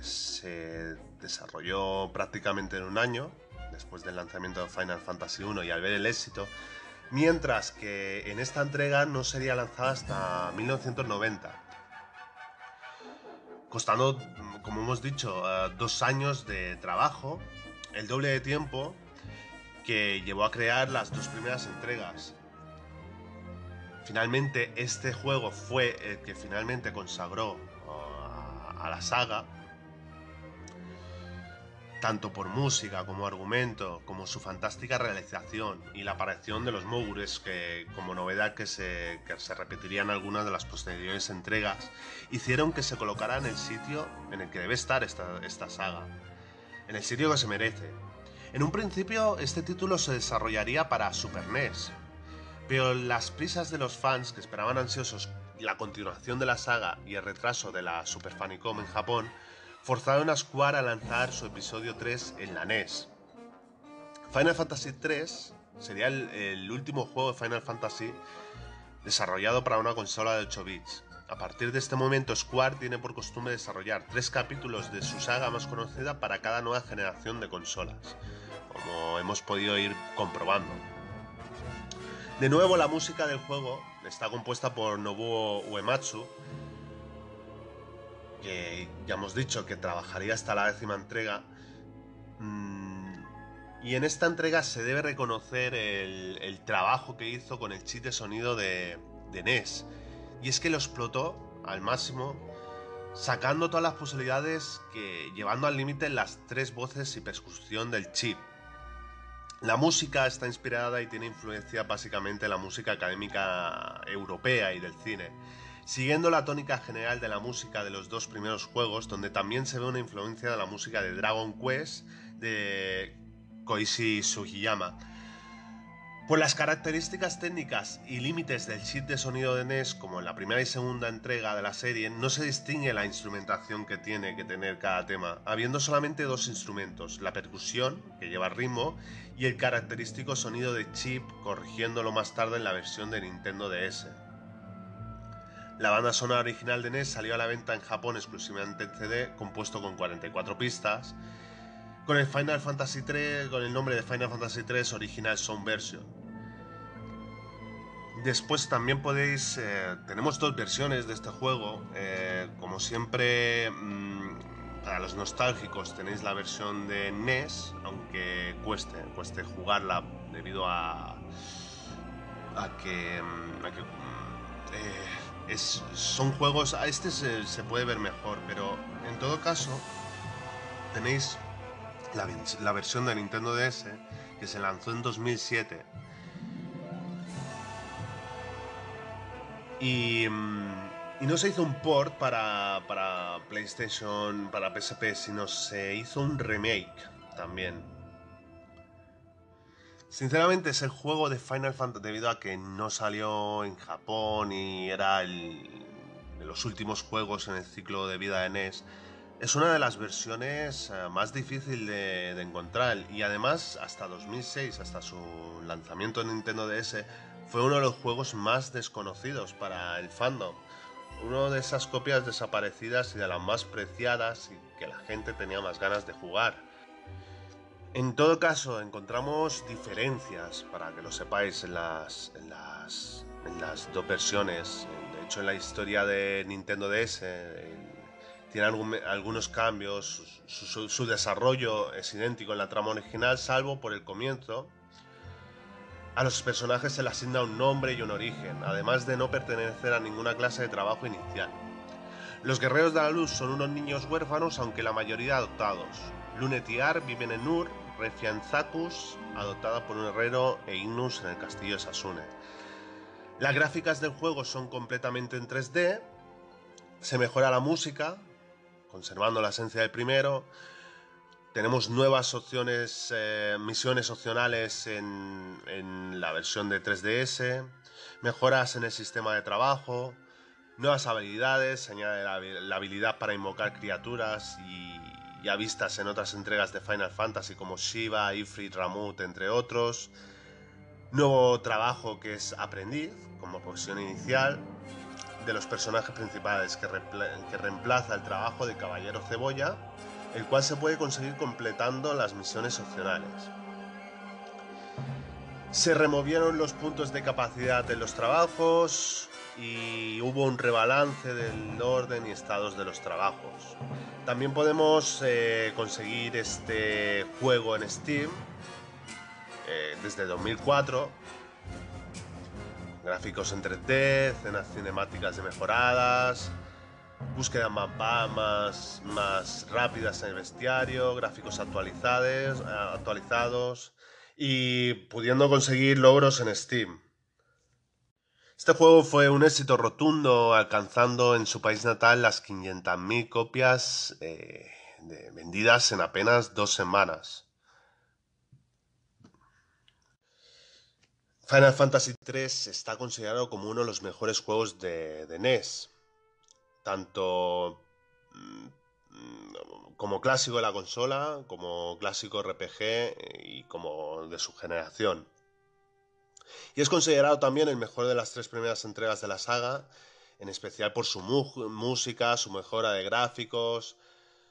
se desarrolló prácticamente en un año, después del lanzamiento de Final Fantasy 1 y al ver el éxito, mientras que en esta entrega no sería lanzada hasta 1990 costando, como hemos dicho, dos años de trabajo, el doble de tiempo que llevó a crear las dos primeras entregas. Finalmente, este juego fue el que finalmente consagró uh, a, la saga, tanto por música como argumento, como su fantástica realización y la aparición de los Mogures, que como novedad que se, que se repetirían algunas de las posteriores entregas, hicieron que se colocara en el sitio en el que debe estar esta, esta saga, en el sitio que se merece, en un principio este título se desarrollaría para Super NES, pero las prisas de los fans que esperaban ansiosos la continuación de la saga y el retraso de la Super Famicom en Japón forzaron a Square a lanzar su episodio 3 en la NES. Final Fantasy 3 sería el, el último juego de Final Fantasy desarrollado para una consola de 8 bits. A partir de este momento, Square tiene por costumbre desarrollar tres capítulos de su saga más conocida para cada nueva generación de consolas, como hemos podido ir comprobando. De nuevo, la música del juego está compuesta por Nobuo Uematsu, que ya hemos dicho que trabajaría hasta la décima entrega. Mm, y en esta entrega se debe reconocer el, trabajo que hizo con el chip de sonido de, de y es que lo explotó al máximo, sacando todas las posibilidades que llevando al límite las tres voces y percusión del chip. La música está inspirada y tiene influencia básicamente en la música académica europea y del cine, siguiendo la tónica general de la música de los dos primeros juegos, donde también se ve una influencia de la música de Dragon Quest de Koichi Sugiyama por las características técnicas y límites del chip de sonido de NES, como en la primera y segunda entrega de la serie, no se distingue la instrumentación que tiene que tener cada tema, habiendo solamente dos instrumentos, la percusión, que lleva ritmo, y el característico sonido de chip, corrigiéndolo más tarde en la versión de Nintendo DS. La banda sonora original de NES salió a la venta en Japón exclusivamente en CD, compuesto con 44 pistas, con el Final Fantasy 3, con el nombre de Final Fantasy 3 Original Sound Version. Después también podéis, eh, tenemos dos versiones de este juego, eh, como siempre mm, para los nostálgicos tenéis la versión de NES, aunque cueste, cueste jugarla debido a, a que, mm, mm, eh, son juegos, a este se, se, puede ver mejor, pero en todo caso tenéis la, la versión de Nintendo DS que se lanzó en 2007 Mm, y, no se hizo un port para, para PlayStation, para PSP, sino se hizo un remake también. Sinceramente es el juego de Final Fantasy debido a que no salió en Japón y era el, de los últimos juegos en el ciclo de vida de NES. Es una de las versiones eh, más difíciles de, de, encontrar y además hasta 2006, hasta su lanzamiento en Nintendo DS, fue uno de los juegos más desconocidos para el fandom. Uno de esas copias desaparecidas y de las más preciadas y que la gente tenía más ganas de jugar. En todo caso, encontramos diferencias, para que lo sepáis, en las, en las, dos versiones. De hecho, en la historia de Nintendo DS tiene algunos cambios, su, su desarrollo es idéntico en la trama original, salvo por el comienzo, a los personajes se les asigna un nombre y un origen, además de no pertenecer a ninguna clase de trabajo inicial. Los guerreros de la luz son unos niños huérfanos, aunque la mayoría adoptados. Lunetiar viven en Ur, Refianzacus, adoptada por un herrero, e Ignus en el castillo de Sasune. Las gráficas del juego son completamente en 3D, se mejora la música, conservando la esencia del primero, tenemos nuevas opciones, eh, misiones opcionales en, en la versión de 3DS, mejoras en el sistema de trabajo, nuevas habilidades, se añade la, habilidad para invocar criaturas y ya vistas en otras entregas de Final Fantasy como Shiva, Ifrit, Ramut, entre otros. Nuevo trabajo que es aprendiz, como posición inicial, de los personajes principales que, que reemplaza el trabajo de Caballero Cebolla, el cual se puede conseguir completando las misiones opcionales. Se removieron los puntos de capacidad de los trabajos y hubo un rebalance del orden y estados de los trabajos. También podemos eh, conseguir este juego en Steam eh, desde 2004. Gráficos en 3D, escenas cinemáticas de mejoradas, búsquedas más, más, más rápidas en el bestiario, gráficos actualizados, actualizados y pudiendo conseguir logros en Steam. Este juego fue un éxito rotundo, alcanzando en su país natal las 500.000 copias eh, vendidas en apenas dos semanas. Final Fantasy III está considerado como uno de los mejores juegos de, de NES, tanto mm, como clásico de la consola, como clásico RPG eh, y como de su generación. Y es considerado también el mejor de las tres primeras entregas de la saga, en especial por su música, su mejora de gráficos,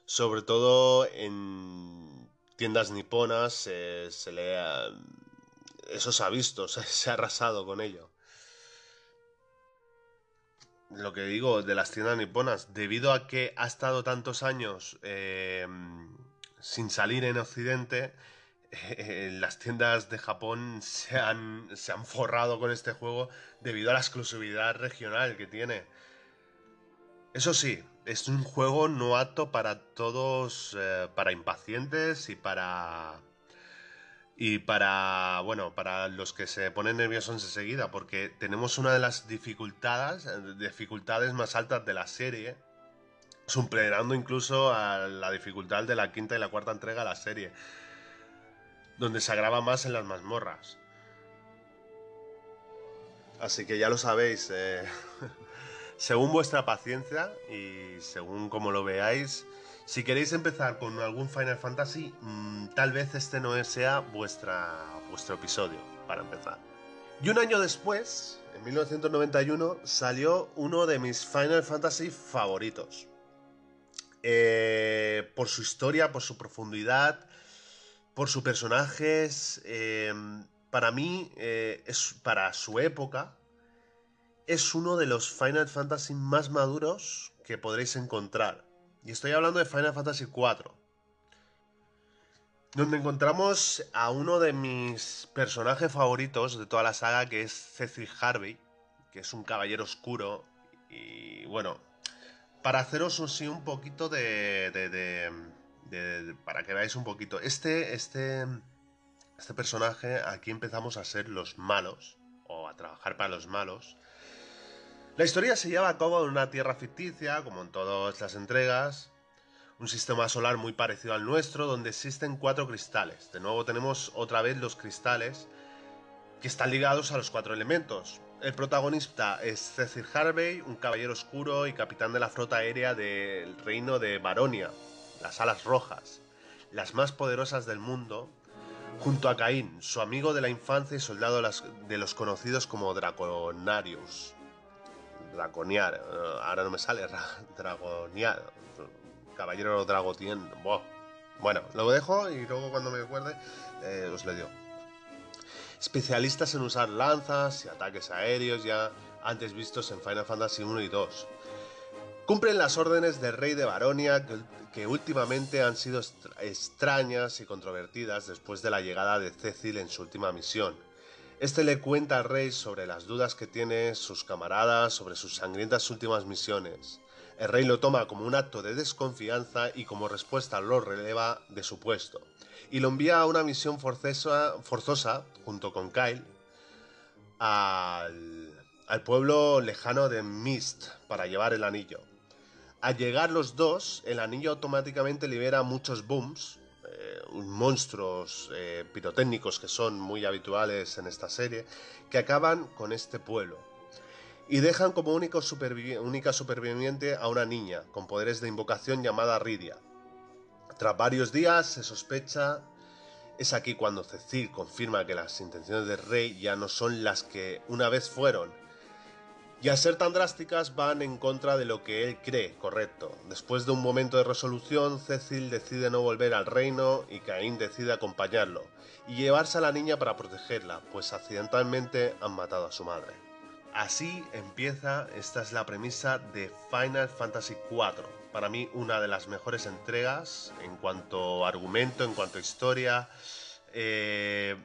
sobre todo en tiendas niponas se le eso se ha visto, [laughs] se ha arrasado con ello lo que digo de las tiendas niponas, debido a que ha estado tantos años eh, sin salir en Occidente, eh, [laughs] las tiendas de Japón se han, se han forrado con este juego debido a la exclusividad regional que tiene. Eso sí, es un juego no apto para todos, eh, para impacientes y para y para, bueno, para los que se ponen nerviosos enseguida, porque tenemos una de las dificultades, dificultades más altas de la serie, superando incluso a la dificultad de la quinta y la cuarta entrega de la serie, donde se agrava más en las mazmorras. Así que ya lo sabéis, eh, [laughs] según vuestra paciencia y según como lo veáis, si queréis empezar con algún Final Fantasy, mm, tal vez este no sea vuestro episodio para empezar. Y un año después, en 1991, salió uno de mis Final Fantasy favoritos. Eh, por su historia, por su profundidad, por sus personajes. Eh, para mí, eh, es para su época, es uno de los Final Fantasy más maduros que podréis encontrar. Y estoy hablando de Final Fantasy IV. Donde encontramos a uno de mis personajes favoritos de toda la saga, que es Cecil Harvey, que es un caballero oscuro. Y bueno, para haceros así un poquito de, de, para que veáis un poquito. Este, este, este personaje, aquí empezamos a ser los malos, o a trabajar para los malos. La historia se lleva a cabo en una tierra ficticia, como en todas las entregas, un sistema solar muy parecido al nuestro, donde existen cuatro cristales. De nuevo tenemos otra vez los cristales que están ligados a los cuatro elementos. El protagonista es Cecil Harvey, un caballero oscuro y capitán de la flota aérea del reino de Baronia, las alas rojas, las más poderosas del mundo, junto a Caín, su amigo de la infancia y soldado de los conocidos como Draconarius. Draconiar, eh, ahora no me sale, Dragoniar, Caballero Dragotien. Bueno, lo dejo y luego cuando me acuerde eh, os le dio. Especialistas en usar lanzas y ataques aéreos ya antes vistos en Final Fantasy 1 y 2. Cumplen las órdenes del rey de Baronia que, que últimamente han sido extrañas y controvertidas después de la llegada de Cecil en su última misión este le cuenta al rey sobre las dudas que tiene sus camaradas sobre sus sangrientas últimas misiones. El rey lo toma como un acto de desconfianza y como respuesta lo releva de su puesto. Y lo envía a una misión forzosa, forzosa junto con Kyle, al, al pueblo lejano de Mist para llevar el anillo. Al llegar los dos, el anillo automáticamente libera muchos booms monstruos eh, pirotécnicos que son muy habituales en esta serie, que acaban con este pueblo. Y dejan como único única superviviente a una niña con poderes de invocación llamada Ridia. Tras varios días se sospecha es aquí cuando Cecil confirma que las intenciones del rey ya no son las que una vez fueron, y al ser tan drásticas van en contra de lo que él cree correcto. Después de un momento de resolución, Cecil decide no volver al reino y Caín decide acompañarlo y llevarse a la niña para protegerla, pues accidentalmente han matado a su madre. Así empieza, esta es la premisa de Final Fantasy IV. Para mí una de las mejores entregas en cuanto a argumento, en cuanto a historia. Eh,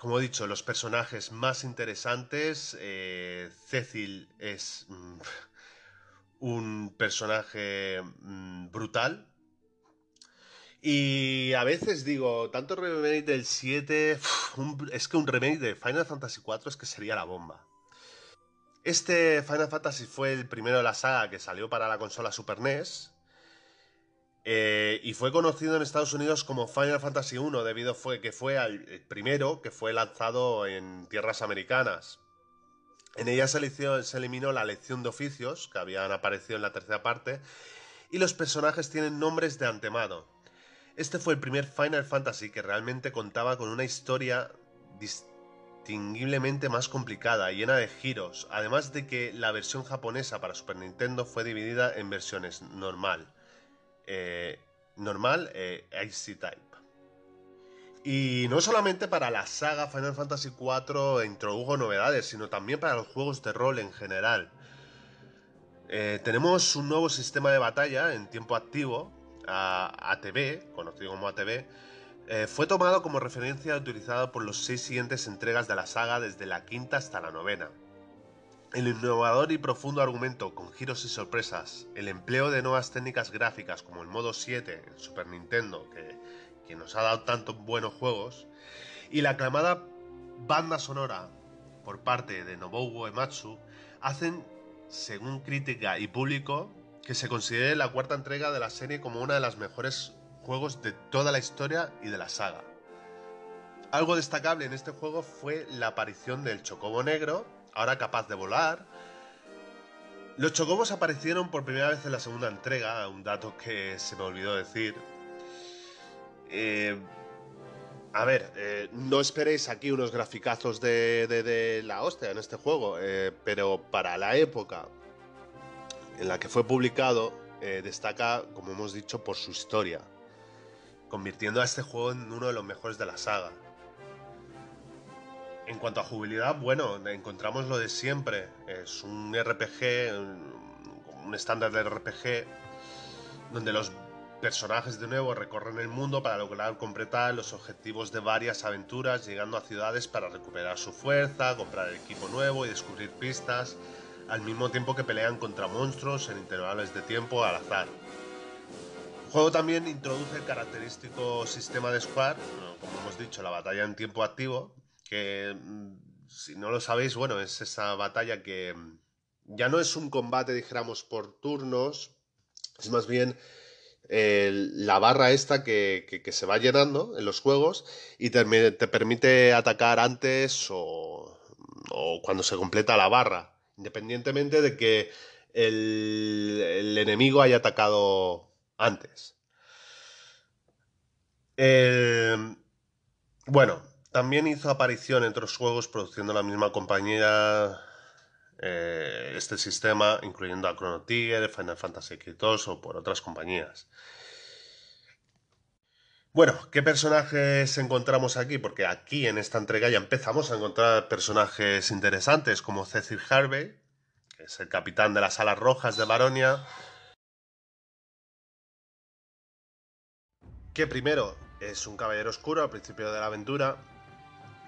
como he dicho, los personajes más interesantes. Eh, Cecil es mm, [laughs] un personaje mm, brutal. Y a veces digo, tanto remake del 7, es que un remake de Final Fantasy 4 es que sería la bomba. Este Final Fantasy fue el primero de la saga que salió para la consola Super NES eh, y fue conocido en Estados Unidos como Final Fantasy I debido a que fue el primero que fue lanzado en tierras americanas. En ella se, se eliminó la lección de oficios que habían aparecido en la tercera parte y los personajes tienen nombres de antemano. Este fue el primer Final Fantasy que realmente contaba con una historia distinguiblemente más complicada llena de giros, además de que la versión japonesa para Super Nintendo fue dividida en versiones normal, eh, normal e Icy Type. Y no solamente para la saga Final Fantasy IV introdujo novedades, sino también para los juegos de rol en general. Eh, tenemos un nuevo sistema de batalla en tiempo activo, ATB, conocido como ATB, fue tomado como referencia utilizado por los seis siguientes entregas de la saga desde la quinta hasta la novena. El innovador y profundo argumento con giros y sorpresas, el empleo de nuevas técnicas gráficas como el modo 7 en Super Nintendo, que, nos ha dado tantos buenos juegos, y la aclamada banda sonora por parte de Nobuo Ematsu, hacen, según crítica y público, que se considere la cuarta entrega de la serie como una de las mejores juegos de toda la historia y de la saga. Algo destacable en este juego fue la aparición del Chocobo Negro, ahora capaz de volar. Los chocobos aparecieron por primera vez en la segunda entrega, un dato que se me olvidó decir. Eh, a ver, eh, no esperéis aquí unos graficazos de, la hostia en este juego, eh, pero para la época en la que fue publicado, destaca, como hemos dicho, por su historia, convirtiendo a este juego en uno de los mejores de la saga. En cuanto a jugabilidad, bueno, encontramos lo de siempre. Es un RPG, un estándar de RPG, donde los personajes de nuevo recorren el mundo para lograr completar los objetivos de varias aventuras, llegando a ciudades para recuperar su fuerza, comprar equipo nuevo y descubrir pistas, al mismo tiempo que pelean contra monstruos en intervalos de tiempo al azar. El juego también introduce el característico sistema de Squad, como hemos dicho, la batalla en tiempo activo, que mm, si no lo sabéis, bueno, es esa batalla que mm, ya no es un combate, dijéramos, por turnos, es más bien la barra esta que, se va llenando en los juegos y te, permite atacar antes o, cuando se completa la barra, independientemente de que el, el enemigo haya atacado antes. bueno, también hizo aparición en otros juegos produciendo la misma compañía eh, este sistema, incluyendo a Chrono Trigger, Final Fantasy X o por otras compañías. Bueno, ¿qué personajes encontramos aquí? Porque aquí en esta entrega ya empezamos a encontrar personajes interesantes como Cecil Harvey, que es el capitán de las alas rojas de Baronia. Que primero es un caballero oscuro al principio de la aventura,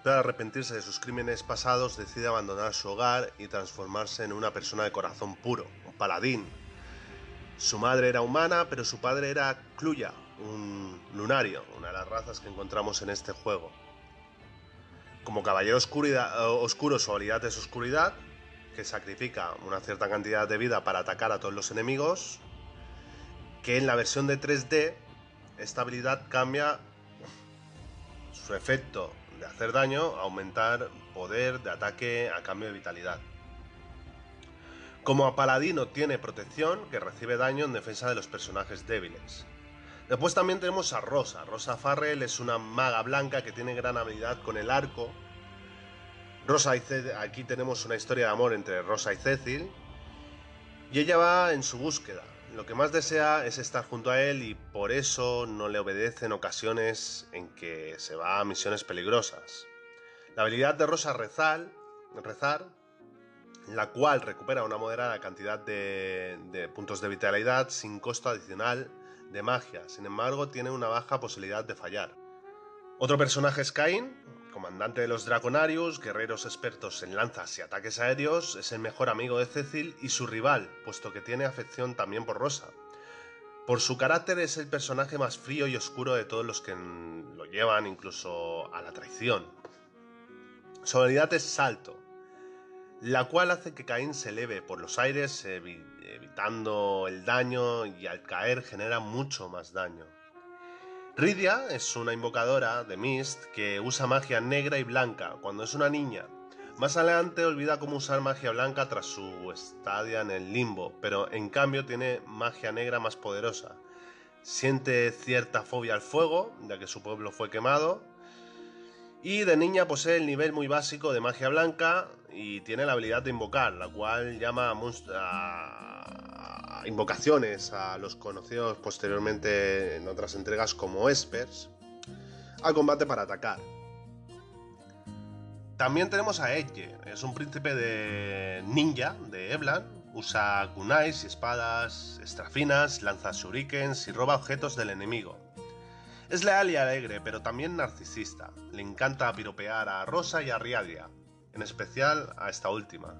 para arrepentirse de sus crímenes pasados, decide abandonar su hogar y transformarse en una persona de corazón puro, un paladín. Su madre era humana, pero su padre era Cluya, un lunario, una de las razas que encontramos en este juego. Como caballero oscuro, su habilidad es oscuridad, que sacrifica una cierta cantidad de vida para atacar a todos los enemigos, que en la versión de 3D esta habilidad cambia su efecto de hacer daño, aumentar poder de ataque a cambio de vitalidad. Como a paladino tiene protección, que recibe daño en defensa de los personajes débiles. Después también tenemos a Rosa. Rosa Farrell es una maga blanca que tiene gran habilidad con el arco. Rosa y aquí tenemos una historia de amor entre Rosa y Cecil. Y ella va en su búsqueda. Lo que más desea es estar junto a él y por eso no le obedece en ocasiones en que se va a misiones peligrosas. La habilidad de Rosa rezar, rezar la cual recupera una moderada cantidad de, puntos de vitalidad sin costo adicional de magia, sin embargo tiene una baja posibilidad de fallar. Otro personaje es Cain, comandante de los Draconarius, guerreros expertos en lanzas y ataques aéreos, es el mejor amigo de Cecil y su rival, puesto que tiene afección también por Rosa. Por su carácter es el personaje más frío y oscuro de todos los que lo llevan incluso a la traición. Su habilidad es salto, la cual hace que Caín se eleve por los aires evitando el daño y al caer genera mucho más daño. Ridia es una invocadora de Mist que usa magia negra y blanca cuando es una niña. Más adelante olvida cómo usar magia blanca tras su estadia en el limbo, pero en cambio tiene magia negra más poderosa. Siente cierta fobia al fuego, ya que su pueblo fue quemado, y de niña posee el nivel muy básico de magia blanca y tiene la habilidad de invocar, la cual llama a, invocaciones a los conocidos posteriormente en otras entregas como Espers al combate para atacar. También tenemos a Edge, es un príncipe de ninja de Eblan, usa kunais y espadas extrafinas, lanza shurikens y roba objetos del enemigo. Es leal y alegre, pero también narcisista. Le encanta piropear a Rosa y a Riadia, en especial a esta última.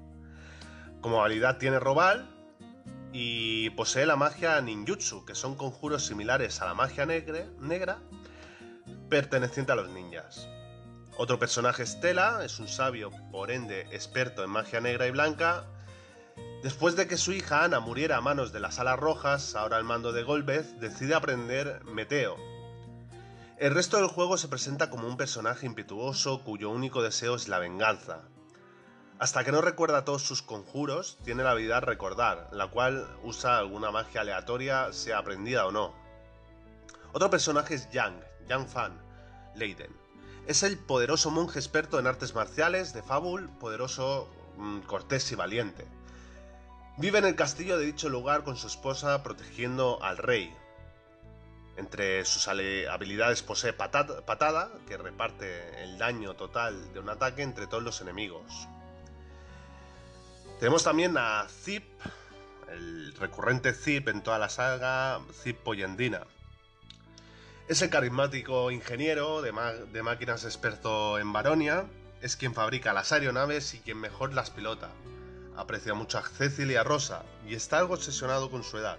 Como habilidad tiene Robal y posee la magia ninjutsu, que son conjuros similares a la magia negra, perteneciente a los ninjas. Otro personaje Stella, es un sabio, por ende experto en magia negra y blanca. Después de que su hija Ana muriera a manos de las alas rojas, ahora al mando de Golbez, decide aprender Meteo, el resto del juego se presenta como un personaje impetuoso cuyo único deseo es la venganza. Hasta que no recuerda todos sus conjuros, tiene la habilidad recordar, la cual usa alguna magia aleatoria, sea aprendida o no. Otro personaje es Yang, Yang Fan, Leiden. Es el poderoso monje experto en artes marciales de Fabul, poderoso, mm, cortés y valiente. Vive en el castillo de dicho lugar con su esposa protegiendo al rey, entre sus habilidades posee patada, que reparte el daño total de un ataque entre todos los enemigos. Tenemos también a Zip, el recurrente Zip en toda la saga, Zip Poyendina. Es el carismático ingeniero de, máquinas experto en Baronia, es quien fabrica las aeronaves y quien mejor las pilota. Aprecia mucho a Cecil y a Rosa y está algo obsesionado con su edad.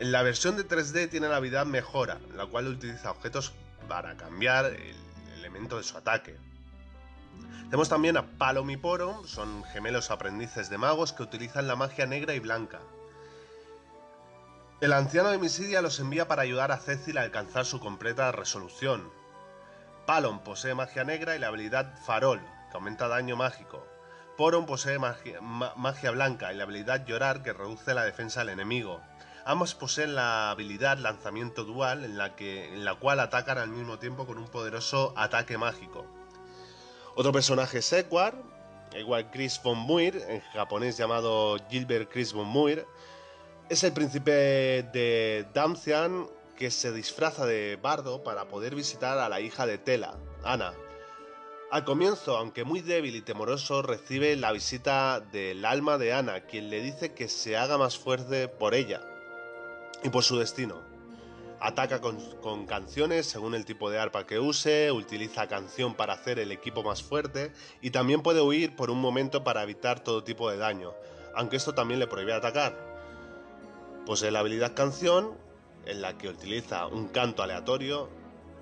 En la versión de 3D tiene la habilidad Mejora, la cual utiliza objetos para cambiar el elemento de su ataque. Tenemos también a Palom y Porom, son gemelos aprendices de magos que utilizan la magia negra y blanca. El anciano de Misidia los envía para ayudar a Cecil a alcanzar su completa resolución. Palom posee magia negra y la habilidad Farol, que aumenta daño mágico. Porom posee magia, blanca y la habilidad Llorar, que reduce la defensa del enemigo. Ambos poseen la habilidad lanzamiento dual en la, que, en la cual atacan al mismo tiempo con un poderoso ataque mágico. Otro personaje es Equar, igual Chris von Muir, en japonés llamado Gilbert Chris von Muir, es el príncipe de Damcian que se disfraza de bardo para poder visitar a la hija de Tela, Ana. Al comienzo, aunque muy débil y temoroso, recibe la visita del alma de Ana, quien le dice que se haga más fuerte por ella y por su destino. Ataca con, canciones según el tipo de arpa que use, utiliza canción para hacer el equipo más fuerte y también puede huir por un momento para evitar todo tipo de daño, aunque esto también le prohíbe atacar. Posee la habilidad canción, en la que utiliza un canto aleatorio,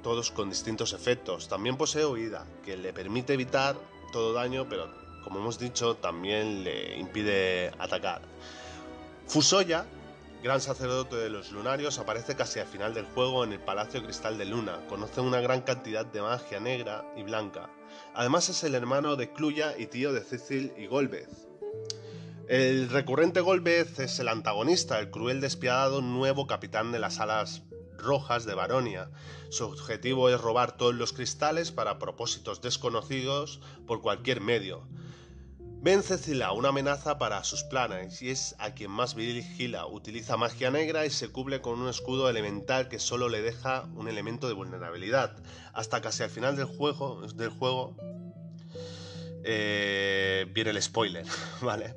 todos con distintos efectos. También posee huida, que le permite evitar todo daño, pero como hemos dicho, también le impide atacar. Fusoya gran sacerdote de los lunarios, aparece casi al final del juego en el Palacio Cristal de Luna. Conoce una gran cantidad de magia negra y blanca. Además es el hermano de Cluya y tío de Cecil y Golbez. El recurrente Golbez es el antagonista, el cruel despiadado nuevo capitán de las alas rojas de Baronia. Su objetivo es robar todos los cristales para propósitos desconocidos por cualquier medio. Ven Cecilia una amenaza para sus planes y es a quien más vigila. Utiliza magia negra y se cubre con un escudo elemental que solo le deja un elemento de vulnerabilidad. Hasta casi al final del juego, del juego eh, viene el spoiler, [laughs] ¿vale?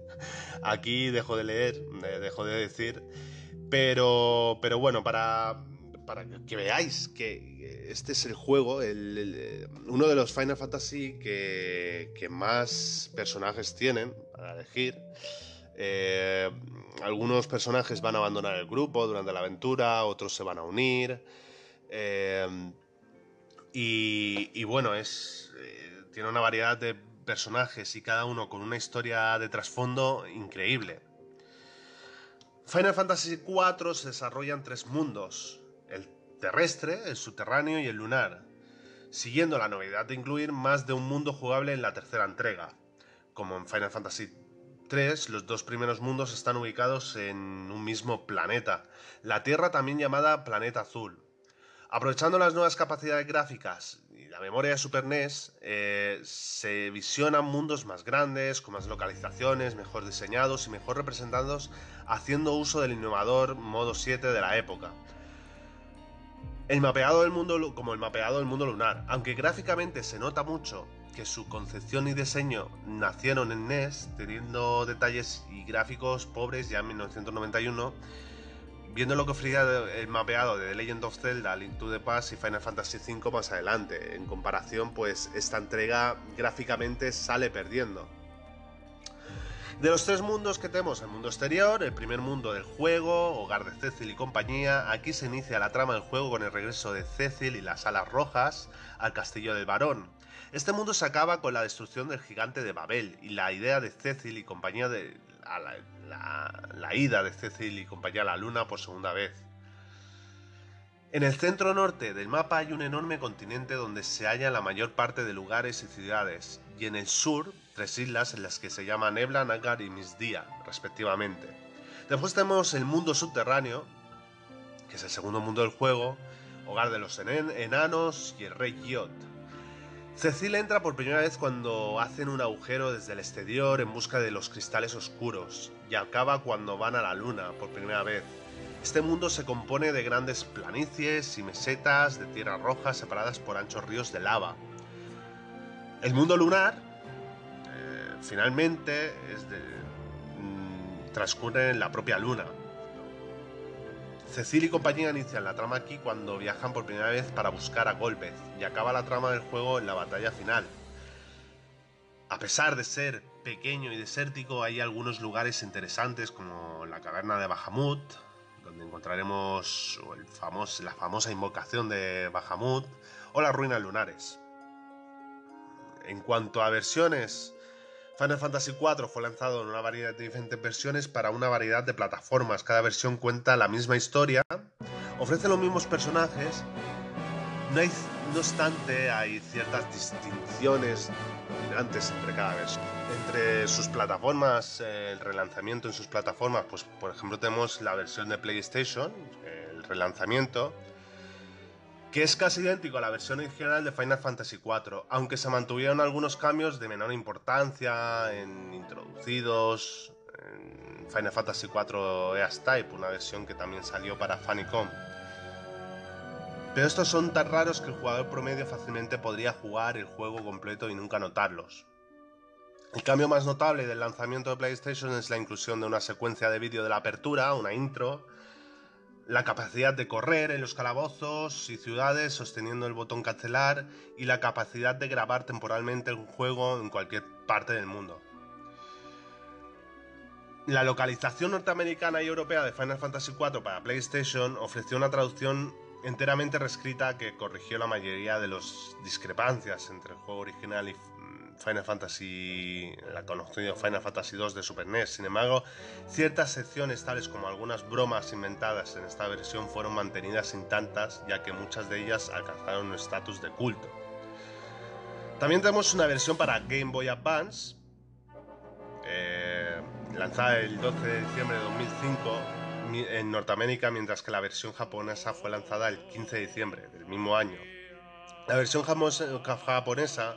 Aquí dejo de leer, eh, dejo de decir, pero, pero bueno, para, para que veáis que este es el juego, uno de los Final Fantasy que, más personajes tienen para elegir. Eh, algunos personajes van a abandonar el grupo durante la aventura, otros se van a unir. Eh, y, bueno, es, eh, tiene una variedad de personajes y cada uno con una historia de trasfondo increíble. Final Fantasy IV se desarrolla en tres mundos el terrestre, el subterráneo y el lunar, siguiendo la novedad de incluir más de un mundo jugable en la tercera entrega. Como en Final Fantasy III, los dos primeros mundos están ubicados en un mismo planeta, la Tierra también llamada Planeta Azul. Aprovechando las nuevas capacidades gráficas y la memoria de Super NES, eh, se visionan mundos más grandes, con más localizaciones, mejor diseñados y mejor representados, haciendo uso del innovador modo 7 de la época. El mapeado del mundo como el mapeado del mundo lunar, aunque gráficamente se nota mucho que su concepción y diseño nacieron en NES, teniendo detalles y gráficos pobres ya en 1991, viendo lo que ofrecía el mapeado de The Legend of Zelda, Link to the Past y Final Fantasy V más adelante. En comparación, pues esta entrega gráficamente sale perdiendo. De los tres mundos que tenemos, el mundo exterior, el primer mundo del juego, hogar de Cecil y compañía, aquí se inicia la trama del juego con el regreso de Cecil y las alas rojas al castillo del varón. Este mundo se acaba con la destrucción del gigante de Babel y la idea de Cecil y compañía de la ida de Cecil y compañía a la luna por segunda vez. En el centro norte del mapa hay un enorme continente donde se halla la mayor parte de lugares y ciudades, y en el sur tres islas en las que se llaman Nebla, Nagar y Misdía, respectivamente. Después tenemos el mundo subterráneo, que es el segundo mundo del juego, hogar de los enanos y el rey Yot. Cecil entra por primera vez cuando hacen un agujero desde el exterior en busca de los cristales oscuros, y acaba cuando van a la luna por primera vez. Este mundo se compone de grandes planicies y mesetas de tierra roja separadas por anchos ríos de lava. El mundo lunar finalmente es de, mm, transcurre en la propia luna. Cecil y compañía inician la trama aquí cuando viajan por primera vez para buscar a Golbez y acaba la trama del juego en la batalla final. A pesar de ser pequeño y desértico, hay algunos lugares interesantes como la caverna de Bahamut, donde encontraremos la famosa invocación de Bahamut, o las ruinas lunares. En cuanto a versiones, Final Fantasy IV fue lanzado en una variedad de diferentes versiones para una variedad de plataformas. Cada versión cuenta la misma historia, ofrece los mismos personajes. No, obstante, hay ciertas distinciones dominantes entre cada versión. Entre sus plataformas, el relanzamiento en sus plataformas, pues por ejemplo tenemos la versión de PlayStation, el relanzamiento, que es casi idéntico a la versión original de Final Fantasy IV, aunque se mantuvieron algunos cambios de menor importancia en introducidos en Final Fantasy IV EAS Type, una versión que también salió para Famicom. Pero estos son tan raros que el jugador promedio fácilmente podría jugar el juego completo y nunca notarlos. El cambio más notable del lanzamiento de PlayStation es la inclusión de una secuencia de vídeo de la apertura, una intro, la capacidad de correr en los calabozos y ciudades sosteniendo el botón cancelar y la capacidad de grabar temporalmente un juego en cualquier parte del mundo. La localización norteamericana y europea de Final Fantasy IV para PlayStation ofreció una traducción enteramente reescrita que corrigió la mayoría de las discrepancias entre el juego original y Final Fantasy, la conocido Final Fantasy 2 de Super NES. Sin embargo, ciertas secciones, tales como algunas bromas inventadas en esta versión, fueron mantenidas sin tantas, ya que muchas de ellas alcanzaron un estatus de culto. También tenemos una versión para Game Boy Advance, eh, lanzada el 12 de diciembre de 2005 en Norteamérica, mientras que la versión japonesa fue lanzada el 15 de diciembre del mismo año. La versión japonesa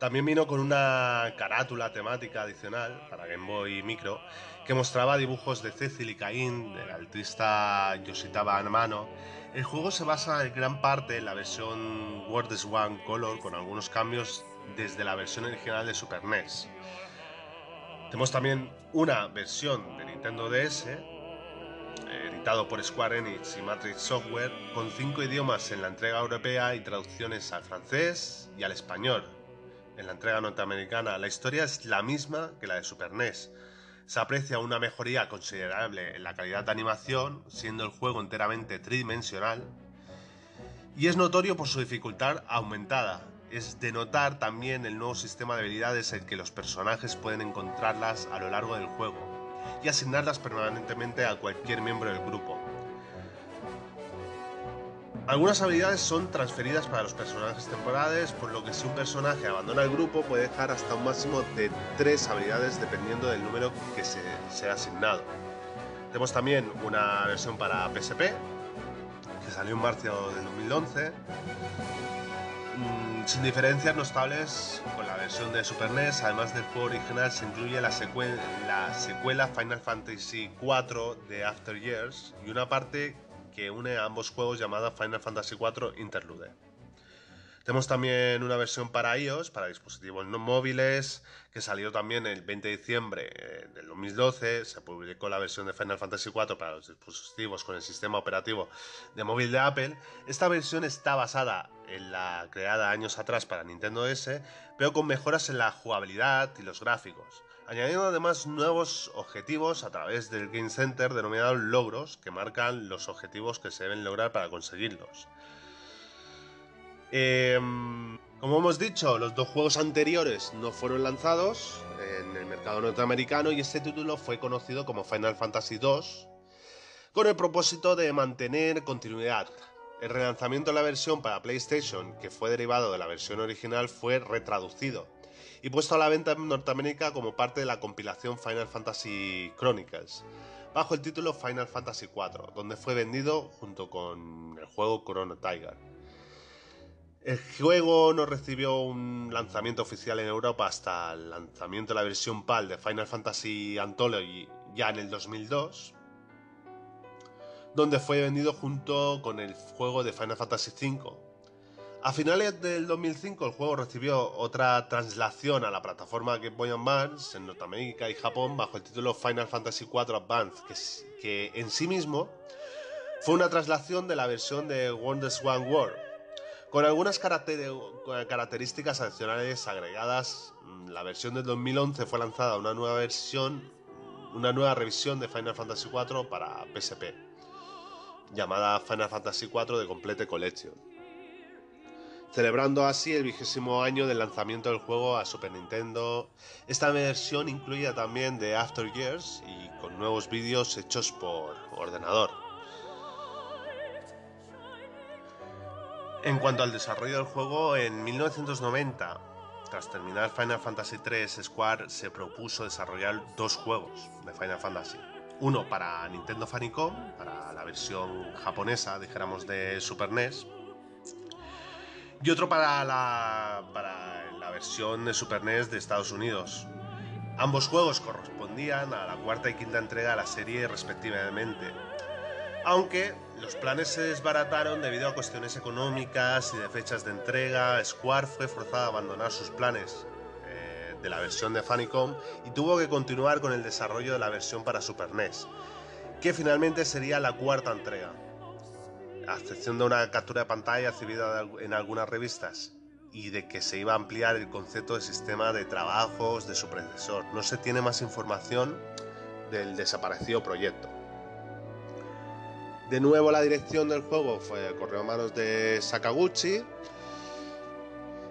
también vino con una carátula temática adicional para Game Boy Micro que mostraba dibujos de Cecil y Cain, del artista Yoshitaba Amano. El juego se basa en gran parte en la versión World One Color con algunos cambios desde la versión original de Super NES. Tenemos también una versión de Nintendo DS editado por Square Enix y Matrix Software, con cinco idiomas en la entrega europea y traducciones al francés y al español. En la entrega norteamericana, la historia es la misma que la de Super NES. Se aprecia una mejoría considerable en la calidad de animación, siendo el juego enteramente tridimensional, y es notorio por su dificultad aumentada. Es de notar también el nuevo sistema de habilidades en que los personajes pueden encontrarlas a lo largo del juego y asignarlas permanentemente a cualquier miembro del grupo. Algunas habilidades son transferidas para los personajes temporales, por lo que si un personaje abandona el grupo puede dejar hasta un máximo de 3 habilidades dependiendo del número que se sea asignado. Tenemos también una versión para PSP, que salió en marzo del 2011, mm, sin diferencias notables con la versión de Super NES, además del juego original, se incluye la, la secuela Final Fantasy IV de After Years y una parte que une a ambos juegos llamada Final Fantasy IV Interlude. Tenemos también una versión para iOS, para dispositivos no móviles, que salió también el 20 de diciembre eh, del 2012. Se publicó la versión de Final Fantasy IV para los dispositivos con el sistema operativo de móvil de Apple. Esta versión está basada en la creada años atrás para Nintendo S, pero con mejoras en la jugabilidad y los gráficos añadiendo además nuevos objetivos a través del Game Center denominados logros que marcan los objetivos que se deben lograr para conseguirlos. Em, como hemos dicho, los dos juegos anteriores no fueron lanzados en el mercado norteamericano y este título fue conocido como Final Fantasy II con el propósito de mantener continuidad. El relanzamiento de la versión para PlayStation, que fue derivado de la versión original, fue retraducido y puesto a la venta en Norteamérica como parte de la compilación Final Fantasy Chronicles, bajo el título Final Fantasy IV, donde fue vendido junto con el juego Chrono Tiger. El juego no recibió un lanzamiento oficial en Europa hasta el lanzamiento de la versión PAL de Final Fantasy Anthology ya en el 2002, donde fue vendido junto con el juego de Final Fantasy V. A finales del 2005 el juego recibió otra translación a la plataforma Game Boy Advance en Norteamérica y Japón bajo el título Final Fantasy IV Advance, que, en sí mismo fue una traslación de la versión de Wonders One World con algunas características adicionales agregadas, mm, la versión del 2011 fue lanzada una nueva versión, una nueva revisión de Final Fantasy IV para PSP, llamada Final Fantasy IV de Complete Collection, celebrando así el vigésimo año del lanzamiento del juego a Super Nintendo. Esta versión incluye también The After Years y con nuevos vídeos hechos por ordenador. En cuanto al desarrollo del juego, en 1990, tras terminar Final Fantasy III, Square se propuso desarrollar dos juegos de Final Fantasy. Uno para Nintendo Famicom, para la versión japonesa, dijéramos, de Super NES. Y otro para la, para la versión de Super NES de Estados Unidos. Ambos juegos correspondían a la cuarta y quinta entrega de la serie respectivamente aunque los planes se desbarataron debido a cuestiones económicas y de fechas de entrega. Square fue forzado a abandonar sus planes eh, de la versión de Famicom y tuvo que continuar con el desarrollo de la versión para Super NES, que finalmente sería la cuarta entrega. A excepción de una captura de pantalla exhibida en algunas revistas y de que se iba a ampliar el concepto de sistema de trabajos de su predecesor. No se tiene más información del desaparecido proyecto. De nuevo la dirección del juego fue corrió a manos de Sakaguchi.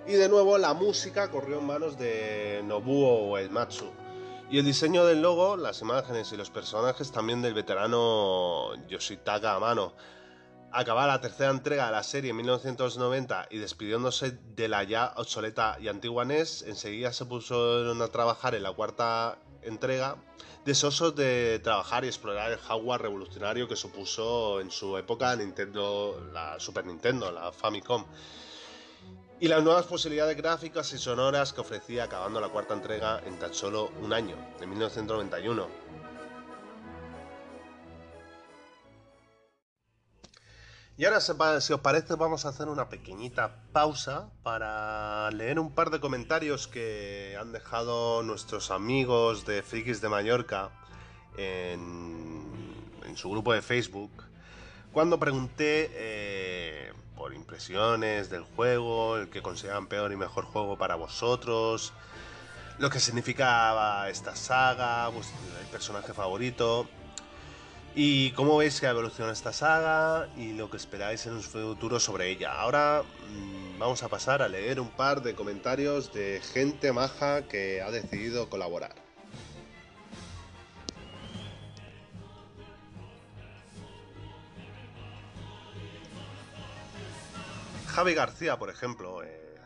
Y de nuevo la música corrió en manos de Nobuo Uematsu. Y el diseño del logo, las imágenes y los personajes también del veterano Yoshitaka Amano. Acabada la tercera entrega de la serie en 1990 y despidiéndose de la ya obsoleta y antigua NES, enseguida se pusieron a trabajar en la cuarta entrega, deseosos de trabajar y explorar el hardware revolucionario que supuso en su época Nintendo, la Super Nintendo, la Famicom y las nuevas posibilidades gráficas y sonoras que ofrecía acabando la cuarta entrega en tan solo un año, en 1991. Y ahora, si os parece, vamos a hacer una pequeñita pausa para leer un par de comentarios que han dejado nuestros amigos de Frikis de Mallorca en, su grupo de Facebook. Cuando pregunté eh, por impresiones del juego, el que consideran peor y mejor juego para vosotros, lo que significaba esta saga, el personaje favorito, y cómo veis que evoluciona esta saga y lo que esperáis en un futuro sobre ella. Ahora mm, vamos a pasar a leer un par de comentarios de gente maja que ha decidido colaborar. Javi García, por ejemplo, eh,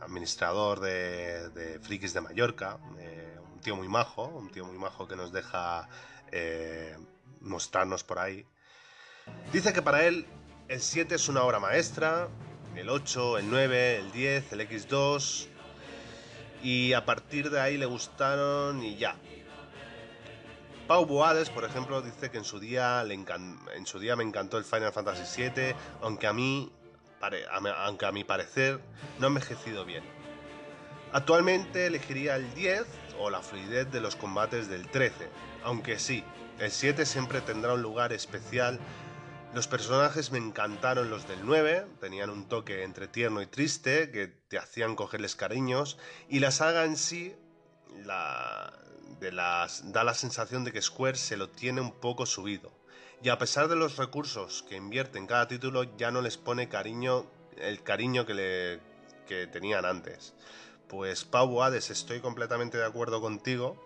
administrador de, Frikis de Mallorca, eh, un tío muy majo, un tío muy majo que nos deja eh, mostrarnos por ahí. Dice que para él el 7 es una obra maestra, el 8, el 9, el 10, el X2, y a partir de ahí le gustaron y ya. Pau Boades, por ejemplo, dice que en su día, le en su día me encantó el Final Fantasy VII, aunque a mí aunque a mi parecer no ha envejecido bien. Actualmente elegiría el 10 o la fluidez de los combates del 13, aunque sí, el 7 siempre tendrá un lugar especial. Los personajes me encantaron los del 9, tenían un toque entre tierno y triste que te hacían cogerles cariños, y la saga en sí la, de las, da la sensación de que Square se lo tiene un poco subido y a pesar de los recursos que invierte en cada título ya no les pone cariño el cariño que, le, que tenían antes. Pues Pau Hades, estoy completamente de acuerdo contigo.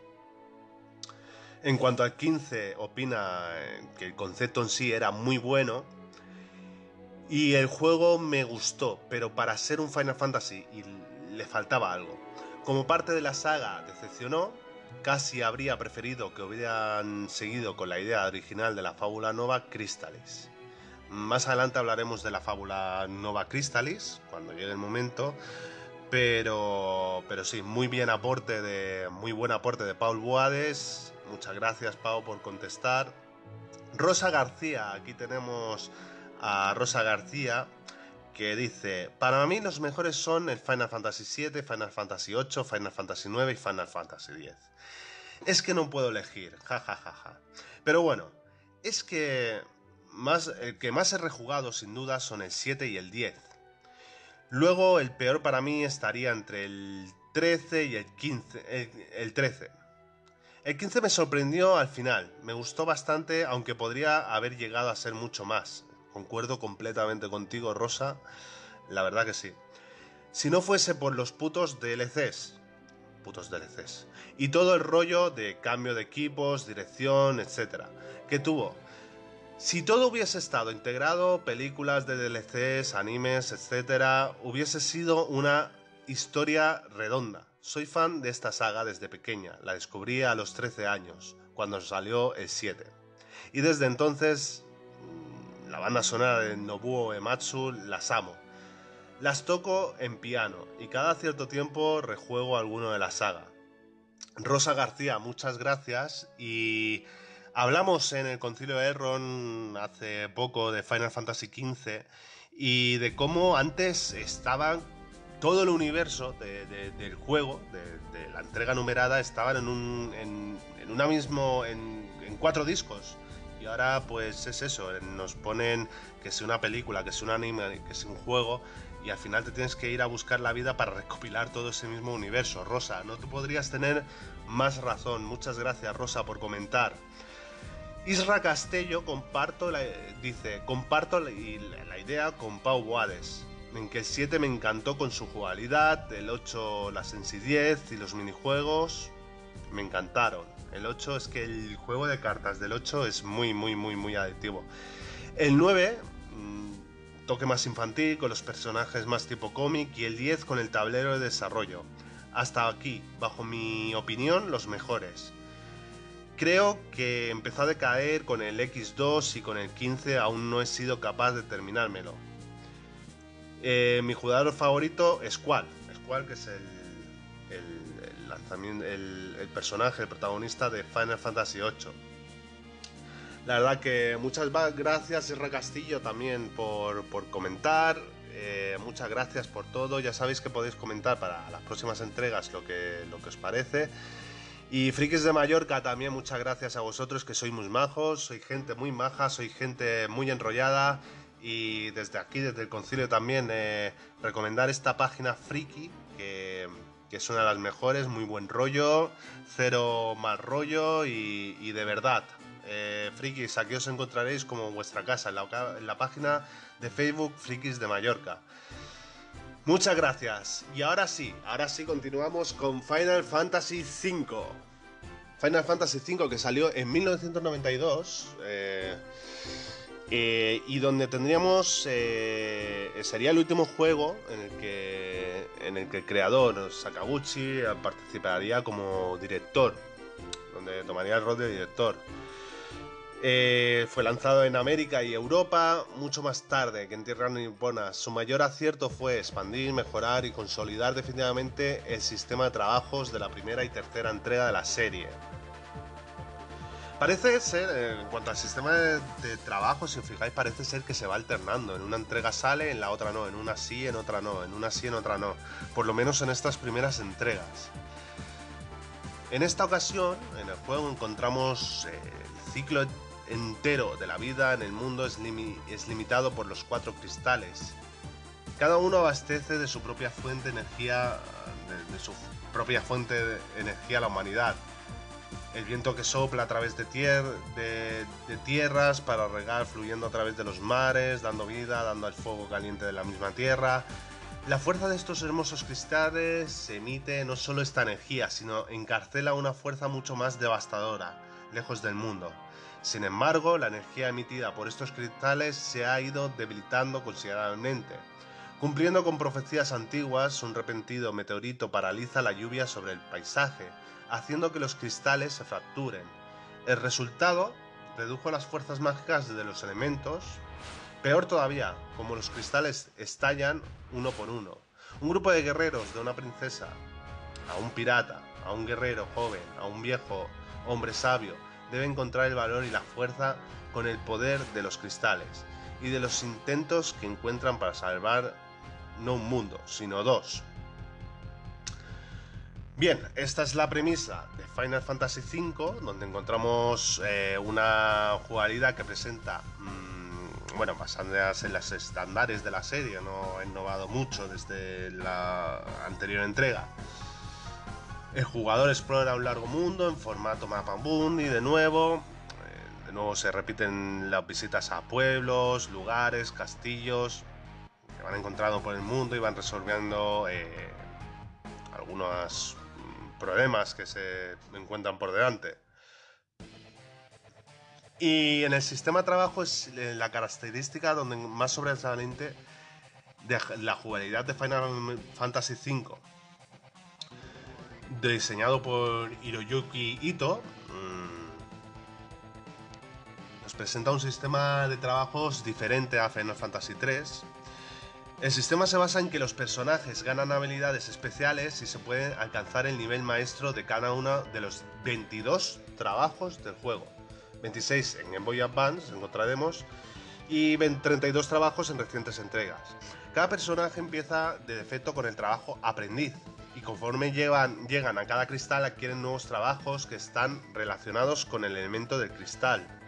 En cuanto al 15, opina eh, que el concepto en sí era muy bueno. Y el juego me gustó, pero para ser un Final Fantasy le faltaba algo. Como parte de la saga decepcionó, Casi habría preferido que hubieran seguido con la idea original de la fábula Nova Crystallis. Más adelante hablaremos de la fábula Nova Crystallis, cuando llegue el momento, pero, pero sí, muy bien aporte de, muy buen aporte de Paul Boades. Muchas gracias, Pau, por contestar. Rosa García, aquí tenemos a Rosa García, que dice, para mí los mejores son el Final Fantasy VII, Final Fantasy VIII, Final Fantasy IX y Final Fantasy X. Es que no puedo elegir, jajajaja. Ja. Pero bueno, es que más, el que más he rejugado sin duda son el 7 y el 10. Luego el peor para mí estaría entre el 13 y el 15. El, 13. El 15 me sorprendió al final, me gustó bastante, aunque podría haber llegado a ser mucho más. Concuerdo completamente contigo, Rosa, la verdad que sí. Si no fuese por los putos DLCs, putos DLCs. Y todo el rollo de cambio de equipos, dirección, etcétera, que tuvo. Si todo hubiese estado integrado, películas de DLCs, animes, etcétera, hubiese sido una historia redonda. Soy fan de esta saga desde pequeña, la descubrí a los 13 años, cuando salió el 7. Y desde entonces, mm, la banda sonora de Nobuo Ematsu las amo. Las toco en piano y cada cierto tiempo rejuego alguno de la saga. Rosa García, muchas gracias y hablamos en el Concilio de Erron hace poco de Final Fantasy XV y de cómo antes estaba todo el universo del juego, de, la entrega numerada, estaban en un en, una mismo en, cuatro discos y ahora pues es eso, nos ponen que es una película, que es un anime, que es un juego y al final te tienes que ir a buscar la vida para [laughs] recopilar todo ese mismo universo. Rosa, no te podrías tener más razón. Muchas gracias, Rosa, por comentar. Isra Castello comparto la, dice, comparto la, idea con Pau Boades. En que el 7 me encantó con su jugabilidad, el 8 la sencillez y los minijuegos me encantaron. El 8 es que el juego de cartas del 8 es muy, muy, muy, muy adictivo. El 9, mm, toque más infantil, con los personajes más tipo cómic, y el 10 con el tablero de desarrollo. Hasta aquí, bajo mi opinión, los mejores. Creo que empezó a decaer con el X2 y con el 15 aún no he sido capaz de terminármelo. Eh, mi jugador favorito es Squall. Squall, que es el, personaje, el protagonista de Final Fantasy VIII. La verdad que muchas gracias, Sierra Castillo, también por, por comentar. Eh, muchas gracias por todo. Ya sabéis que podéis comentar para las próximas entregas lo que, lo que os parece. Y Frikis de Mallorca también, muchas gracias a vosotros que sois muy majos, soy gente muy maja, soy gente muy enrollada y desde aquí, desde el concilio también, eh, recomendar esta página Friki, que, que, es una de las mejores, muy buen rollo, cero mal rollo y, y de verdad. Eh, frikis, aquí os encontraréis como vuestra casa, en la, en la página de Facebook Frikis de Mallorca. Muchas gracias. Y ahora sí, ahora sí continuamos con Final Fantasy V. Final Fantasy V que salió en 1992 eh, eh, y donde tendríamos eh, sería el último juego en el que en el que el creador Sakaguchi participaría como director, donde tomaría el rol de director. Eh, fue lanzado en América y Europa mucho más tarde que en tierra nipona. Su mayor acierto fue expandir, mejorar y consolidar definitivamente el sistema de trabajos de la primera y tercera entrega de la serie. Parece ser, en cuanto al sistema de, trabajo, si os fijáis, parece ser que se va alternando. En una entrega sale, en la otra no, en una sí, en otra no, en una sí, en otra no. Por lo menos en estas primeras entregas. En esta ocasión, en el juego encontramos eh, el ciclo entero de la vida en el mundo es, limitado por los cuatro cristales. Cada uno abastece de su propia fuente de energía, de, de su propia fuente de energía a la humanidad. El viento que sopla a través de, tier de, de, tierras para regar fluyendo a través de los mares, dando vida, dando al fuego caliente de la misma tierra. La fuerza de estos hermosos cristales emite no solo esta energía, sino encarcela una fuerza mucho más devastadora, lejos del mundo. Sin embargo, la energía emitida por estos cristales se ha ido debilitando considerablemente. Cumpliendo con profecías antiguas, un repentino meteorito paraliza la lluvia sobre el paisaje, haciendo que los cristales se fracturen. El resultado redujo las fuerzas mágicas de los elementos. Peor todavía, como los cristales estallan uno por uno. Un grupo de guerreros de una princesa, a un pirata, a un guerrero joven, a un viejo hombre sabio, debe encontrar el valor y la fuerza con el poder de los cristales y de los intentos que encuentran para salvar no un mundo, sino dos. Bien, esta es la premisa de Final Fantasy V, donde encontramos eh, una jugabilidad que presenta, mmm, bueno, basándose en las estándares de la serie, no ha innovado mucho desde la anterior entrega. El jugador explora un largo mundo en formato mapa mundi y de nuevo, eh, de nuevo se repiten las visitas a pueblos, lugares, castillos que van encontrando por el mundo y van resolviendo eh, algunos problemas que se encuentran por delante. Y en el sistema de trabajo es la característica donde más sobresaliente de la jugabilidad de Final Fantasy V. Diseñado por Hiroyuki Ito, nos presenta un sistema de trabajos diferente a Final Fantasy III el sistema se basa en que los personajes ganan habilidades especiales y se puede alcanzar el nivel maestro de cada uno de los 22 trabajos del juego. 26 en Game Boy Advance encontraremos y 32 trabajos en recientes entregas. Cada personaje empieza de defecto con el trabajo aprendiz y conforme llegan a cada cristal adquieren nuevos trabajos que están relacionados con el elemento del cristal.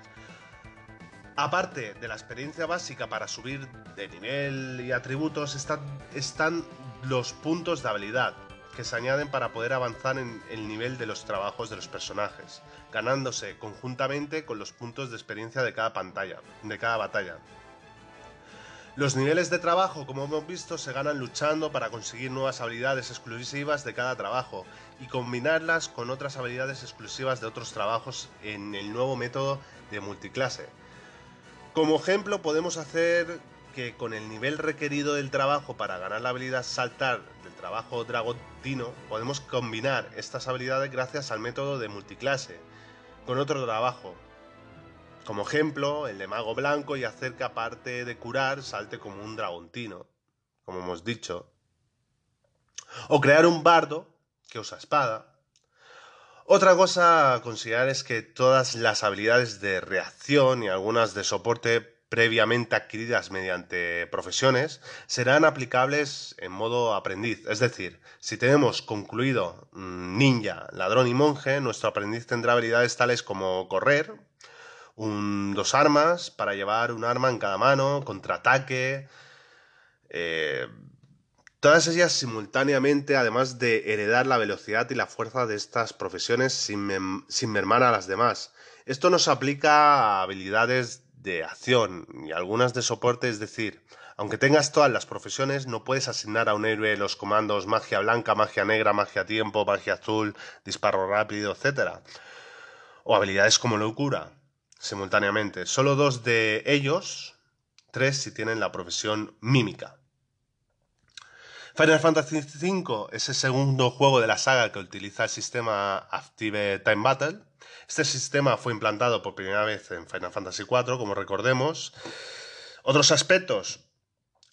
Aparte de la experiencia básica para subir de nivel y atributos, están, los puntos de habilidad, que se añaden para poder avanzar en el nivel de los trabajos de los personajes, ganándose conjuntamente con los puntos de experiencia de cada pantalla, de cada batalla. Los niveles de trabajo, como hemos visto, se ganan luchando para conseguir nuevas habilidades exclusivas de cada trabajo y combinarlas con otras habilidades exclusivas de otros trabajos en el nuevo método de multiclase. Como ejemplo, podemos hacer que con el nivel requerido del trabajo para ganar la habilidad saltar del trabajo dragotino, podemos combinar estas habilidades gracias al método de multiclase con otro trabajo. Como ejemplo, el de mago blanco y hacer que aparte de curar salte como un dragontino, como hemos dicho. O crear un bardo que usa espada. Otra cosa a considerar es que todas las habilidades de reacción y algunas de soporte previamente adquiridas mediante profesiones serán aplicables en modo aprendiz. Es decir, si tenemos concluido mm, ninja, ladrón y monje, nuestro aprendiz tendrá habilidades tales como correr, dos armas para llevar un arma en cada mano, contraataque, eh, todas ellas simultáneamente, además de heredar la velocidad y la fuerza de estas profesiones sin, sin mermar a las demás. Esto nos aplica a habilidades de acción y algunas de soporte, es decir, aunque tengas todas las profesiones, no puedes asignar a un héroe los comandos magia blanca, magia negra, magia tiempo, magia azul, disparo rápido, etc. O habilidades como locura, simultáneamente. Solo dos de ellos, tres si tienen la profesión mímica. Final Fantasy V es el segundo juego de la saga que utiliza el sistema Active Time Battle este sistema fue implantado por primera vez en Final Fantasy IV, como recordemos. Otros aspectos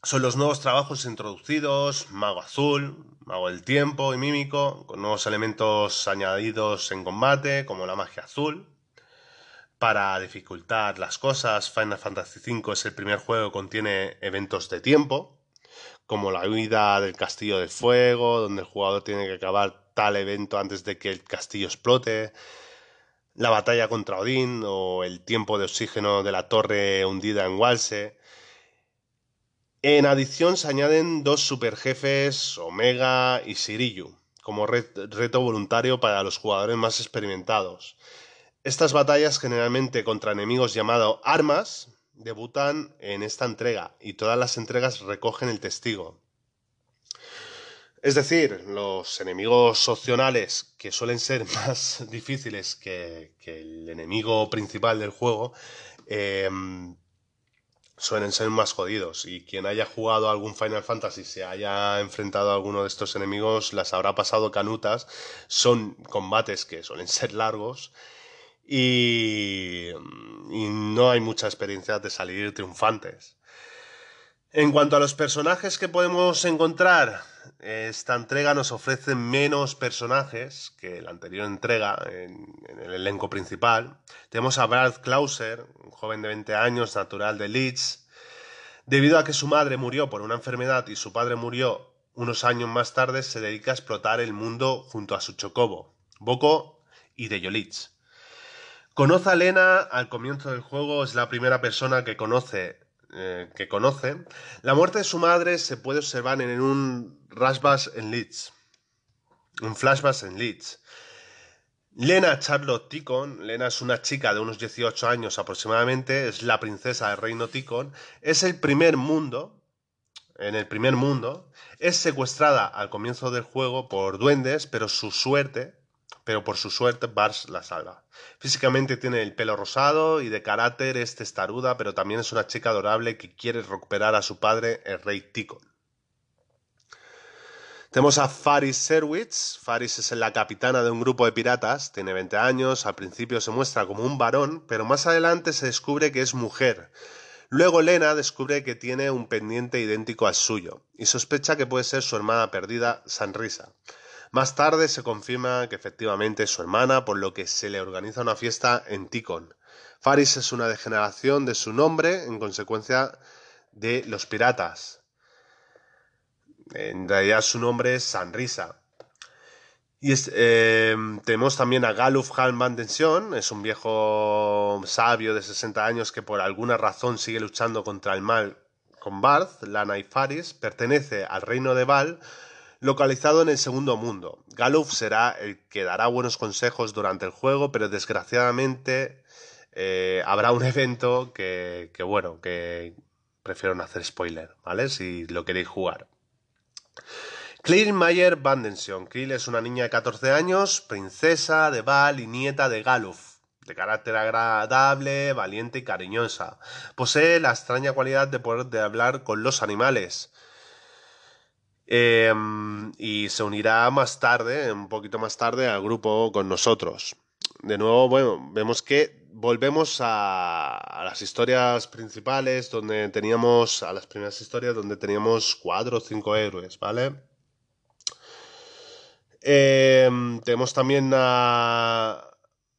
son los nuevos trabajos introducidos, Mago Azul, Mago del Tiempo y Mímico, con nuevos elementos añadidos en combate, como la magia azul. Para dificultar las cosas, Final Fantasy V es el primer juego que contiene eventos de tiempo, como la huida del Castillo del Fuego, donde el jugador tiene que acabar tal evento antes de que el castillo explote, la batalla contra Odín o el tiempo de oxígeno de la torre hundida en Walse. En adición se añaden dos superjefes, Omega y Siriyu, como reto voluntario para los jugadores más experimentados. Estas batallas generalmente contra enemigos llamados armas debutan en esta entrega y todas las entregas recogen el testigo. Es decir, los enemigos opcionales, que suelen ser [laughs] más difíciles que, el enemigo principal del juego, em, suelen ser más jodidos. Y quien haya jugado algún Final Fantasy, se haya enfrentado a alguno de estos enemigos, las habrá pasado canutas. Son combates que suelen ser largos. Y no hay mucha experiencia de salir triunfantes. En cuanto a los personajes que podemos encontrar, esta entrega nos ofrece menos personajes que la anterior entrega en, el elenco principal. Tenemos a Brad Clauser, un joven de 20 años, natural de Leeds. Debido a que su madre murió por una enfermedad y su padre murió unos años más tarde, se dedica a explotar el mundo junto a su chocobo, Boko y de. Conoce a Lena al comienzo del juego, es la primera persona que conoce eh, que conoce, la muerte de su madre se puede observar en un flashback en Leeds. Un flashback en Leeds. Lena Charlotte Ticon, Lena es una chica de unos 18 años aproximadamente, es la princesa del reino Ticon, es el primer mundo, en el primer mundo, es secuestrada al comienzo del juego por duendes, pero su suerte pero por su suerte Bars la salva. Físicamente tiene el pelo rosado y de carácter es testaruda, pero también es una chica adorable que quiere recuperar a su padre, el rey Ticon. Tenemos a Faris Serwitz. Faris es la capitana de un grupo de piratas, tiene 20 años, al principio se muestra como un varón, pero más adelante se descubre que es mujer. Luego Lena descubre que tiene un pendiente idéntico al suyo y sospecha que puede ser su hermana perdida, Sanrisa. Más tarde se confirma que efectivamente es su hermana, por lo que se le organiza una fiesta en Ticon. Faris es una degeneración de su nombre en consecuencia de los piratas. En realidad su nombre es Sanrisa. Y eh, tenemos también a Galuf Dension, es un viejo sabio de 60 años que por alguna razón sigue luchando contra el mal con Barth, Lana y Faris, pertenece al reino de Val, localizado en el segundo mundo. Galuf será el que dará buenos consejos durante el juego, pero desgraciadamente eh, habrá un [laughs] evento que, bueno, que prefiero no hacer spoiler, ¿vale? Si lo queréis jugar. Clear Mayer Vandension. Krill es una niña de 14 años, princesa de Val y nieta de Galuf, de carácter agradable, valiente y cariñosa. Posee la extraña cualidad de poder de hablar con los animales. Em, y se unirá más tarde, un poquito más tarde, al grupo con nosotros. De nuevo, bueno, vemos que volvemos a, las historias principales donde teníamos, a las primeras historias donde teníamos cuatro o cinco héroes, ¿vale? Em, tenemos también a,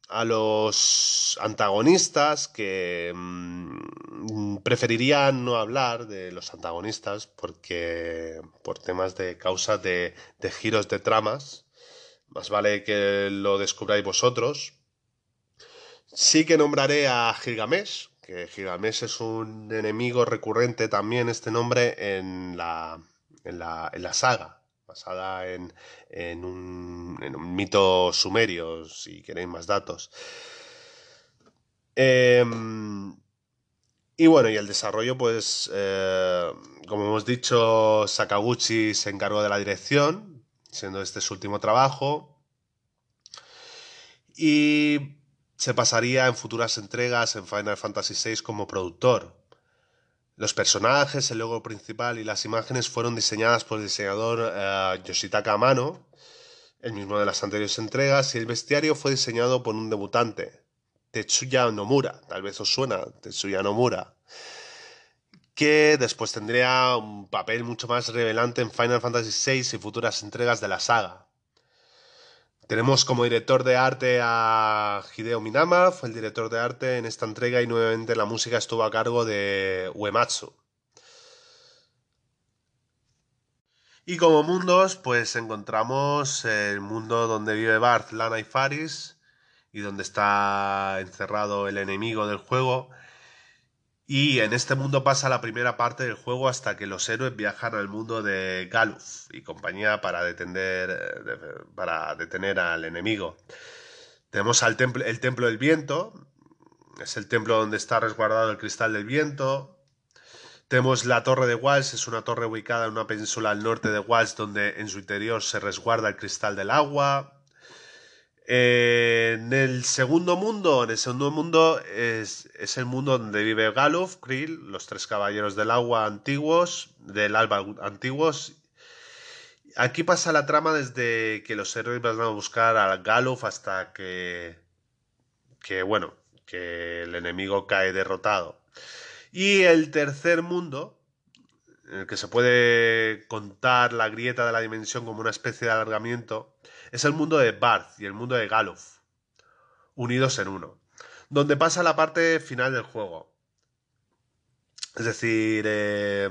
a los antagonistas que mm, preferiría no hablar de los antagonistas porque por temas de causa de, giros de tramas más vale que lo descubráis vosotros sí que nombraré a Gilgamesh que Gilgamesh es un enemigo recurrente también este nombre en la, en la, en la saga basada en, en, un, en, un, mito sumerio, si queréis más datos. Eh, y bueno, y el desarrollo, pues, eh, como hemos dicho, Sakaguchi se encargó de la dirección, siendo este su último trabajo. Y se pasaría en futuras entregas en Final Fantasy VI como productor. Los personajes, el logo principal y las imágenes fueron diseñadas por el diseñador uh, Yoshitaka Amano, el mismo de las anteriores entregas, y el bestiario fue diseñado por un debutante, Tetsuya Nomura, tal vez os suena, Tetsuya Nomura, que después tendría un papel mucho más revelante en Final Fantasy VI y futuras entregas de la saga. Tenemos como director de arte a Hideo Minama, fue el director de arte en esta entrega y nuevamente la música estuvo a cargo de Uematsu. Y como mundos, pues encontramos el mundo donde vive Barth, Lana y Faris, y donde está encerrado el enemigo del juego, y en este mundo pasa la primera parte del juego hasta que los héroes viajan al mundo de Galuf y compañía para detener, para detener al enemigo. Tenemos al el Templo del Viento, es el templo donde está resguardado el cristal del viento. Tenemos la Torre de Walsh, es una torre ubicada en una península al norte de Walsh donde en su interior se resguarda el cristal del agua. En el segundo mundo, en el segundo mundo es, es el mundo donde vive Galuf, Krill, los tres caballeros del agua antiguos, del alba antiguos. Aquí pasa la trama desde que los héroes van a buscar a Galuf hasta que, que bueno, que el enemigo cae derrotado. Y el tercer mundo, en el que se puede contar la grieta de la dimensión como una especie de alargamiento, es el mundo de Barth y el mundo de Galuf, unidos en uno, donde pasa la parte final del juego. Es decir, eh,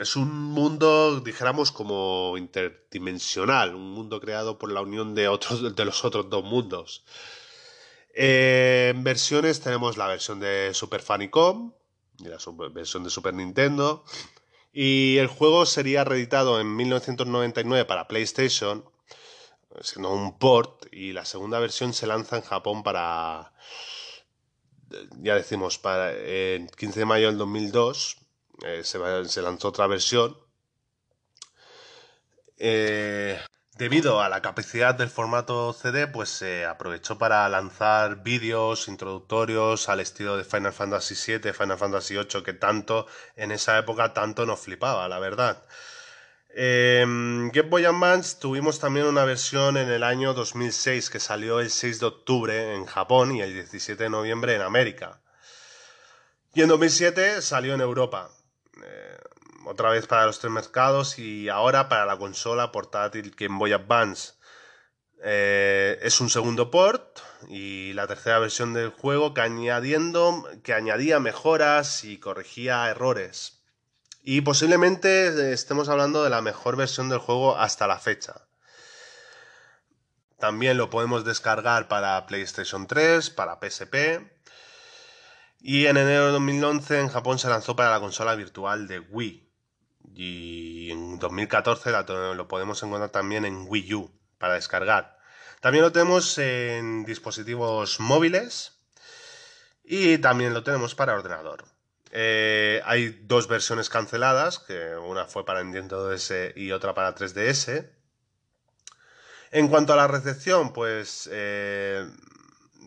es un mundo, dijéramos, como interdimensional, un mundo creado por la unión de, otros, de los otros dos mundos. Eh, en versiones tenemos la versión de Super Famicom y la versión de Super Nintendo. Y el juego sería reeditado en 1999 para PlayStation siendo un port, y la segunda versión se lanza en Japón para, ya decimos, para el 15 de mayo del 2002 eh, se, se, lanzó otra versión. Eh, debido a la capacidad del formato CD, pues se aprovechó para lanzar vídeos introductorios al estilo de Final Fantasy VII, Final Fantasy VIII, que tanto en esa época tanto nos flipaba, la verdad. Eh, Game Boy Advance tuvimos también una versión en el año 2006 que salió el 6 de octubre en Japón y el 17 de noviembre en América. Y en 2007 salió en Europa. Eh, otra vez para los tres mercados y ahora para la consola portátil Game Boy Advance. Eh, es un segundo port y la tercera versión del juego que, añadiendo, que añadía mejoras y corregía errores. Y posiblemente estemos hablando de la mejor versión del juego hasta la fecha. También lo podemos descargar para PlayStation 3, para PSP. Y en enero de 2011 en Japón se lanzó para la consola virtual de Wii. Y en 2014 lo podemos encontrar también en Wii U para descargar. También lo tenemos en dispositivos móviles y también lo tenemos para ordenador. Eh, hay dos versiones canceladas, que una fue para Nintendo DS y otra para 3DS. En cuanto a la recepción, pues eh,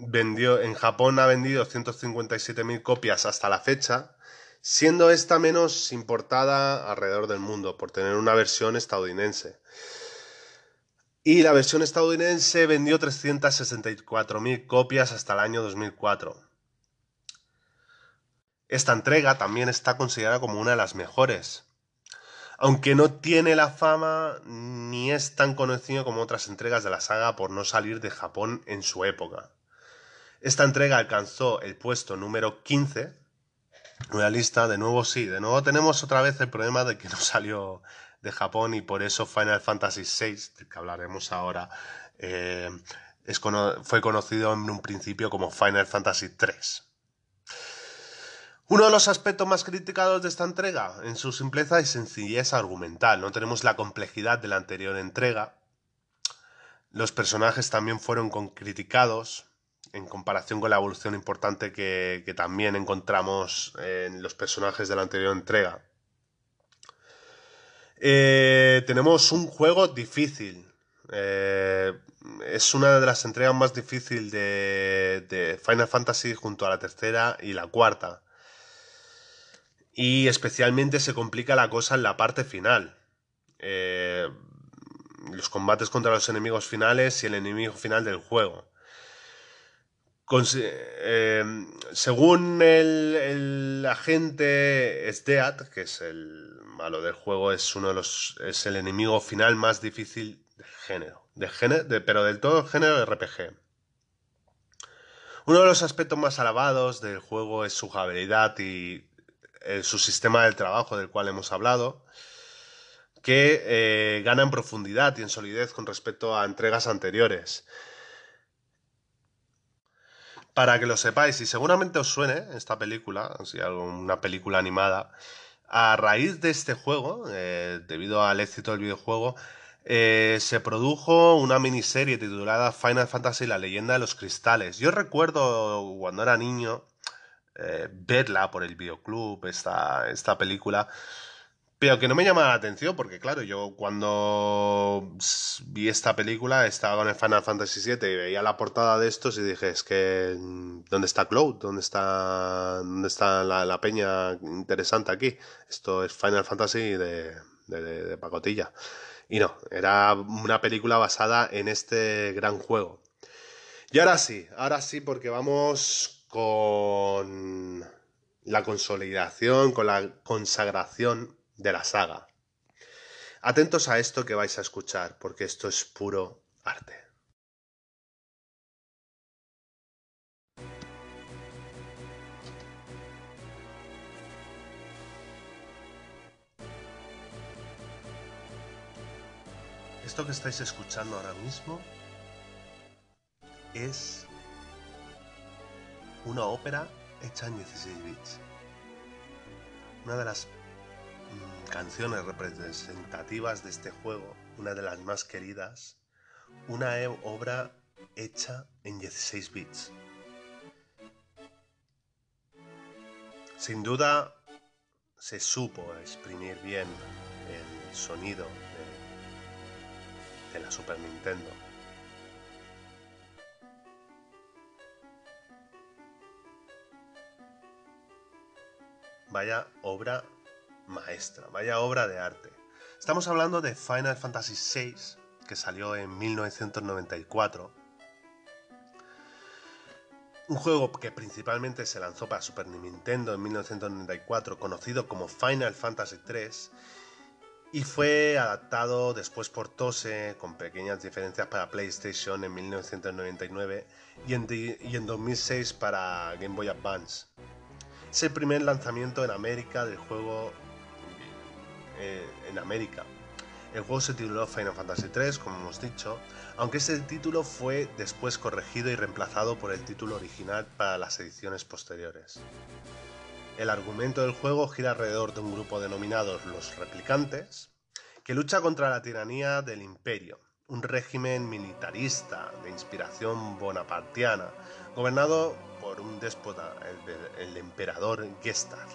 vendió, en Japón ha vendido 157.000 copias hasta la fecha, siendo esta menos importada alrededor del mundo por tener una versión estadounidense. Y la versión estadounidense vendió 364.000 copias hasta el año 2004. Esta entrega también está considerada como una de las mejores, aunque no tiene la fama ni es tan conocido como otras entregas de la saga por no salir de Japón en su época. Esta entrega alcanzó el puesto número 15 en la lista, de nuevo sí, de nuevo tenemos otra vez el problema de que no [laughs] salió de Japón y por eso Final Fantasy VI, del que hablaremos ahora, eh, fue conocido en un principio como Final Fantasy III. Uno de los aspectos más criticados de esta entrega, en su simpleza y sencillez argumental. No tenemos la complejidad de la anterior entrega. Los personajes también fueron criticados en comparación con la evolución importante que, también encontramos en los personajes de la anterior entrega. Eh, tenemos un juego difícil. Eh, es una de las entregas más difíciles de Final Fantasy junto a la tercera y la cuarta. Y especialmente se complica la cosa en la parte final. Eh, los combates contra los enemigos finales y el enemigo final del juego. Eh, según el, el, agente Sdeat, que es el malo del juego, es uno de los. es el enemigo final más difícil del género. De género pero del todo género de RPG. Uno de los aspectos más alabados del juego es su jugabilidad y eh, su sistema del trabajo del cual hemos hablado, que eh, gana en profundidad y en solidez con respecto a entregas anteriores. Para que lo sepáis, y seguramente os suene esta película, si una película animada, a raíz de este juego, eh, debido al éxito del videojuego, se produjo una miniserie titulada Final Fantasy La leyenda de los cristales. Yo recuerdo cuando era niño eh, verla por el videoclub, esta, esta película. Pero que no me llama la atención, porque claro, yo cuando vi esta película estaba con el Final Fantasy VII y veía la portada de estos y dije, es que, ¿dónde está Cloud? ¿Dónde está, dónde está la, peña interesante aquí? Esto es Final Fantasy de, de pacotilla. Y no, era una película basada en este gran juego. Y ahora sí, ahora sí, porque vamos con la consolidación, con la consagración de la saga. Atentos a esto que vais a escuchar, porque esto es puro arte. Esto que estáis escuchando ahora mismo es una ópera hecha en 16 bits. Una de las mm, canciones representativas de este juego, una de las más queridas, una e, obra hecha en 16 bits. Sin duda se supo exprimir bien el sonido de la Super Nintendo. Vaya obra maestra, vaya obra de arte. Estamos hablando de Final Fantasy VI, que salió en 1994. Un juego que principalmente se lanzó para Super Nintendo en 1994, conocido como Final Fantasy III, y fue adaptado después por Tose, con pequeñas diferencias para PlayStation en 1999 y en, y en 2006 para Game Boy Advance. Es el primer lanzamiento en América del juego eh, en América. El juego se tituló Final Fantasy III, como hemos dicho, aunque ese título fue después corregido y reemplazado por el título original para las ediciones posteriores. El argumento del juego gira alrededor de un grupo denominados los replicantes, que lucha contra la tiranía del imperio, un régimen militarista de inspiración bonapartiana, gobernado por un déspota, el, emperador Gestar.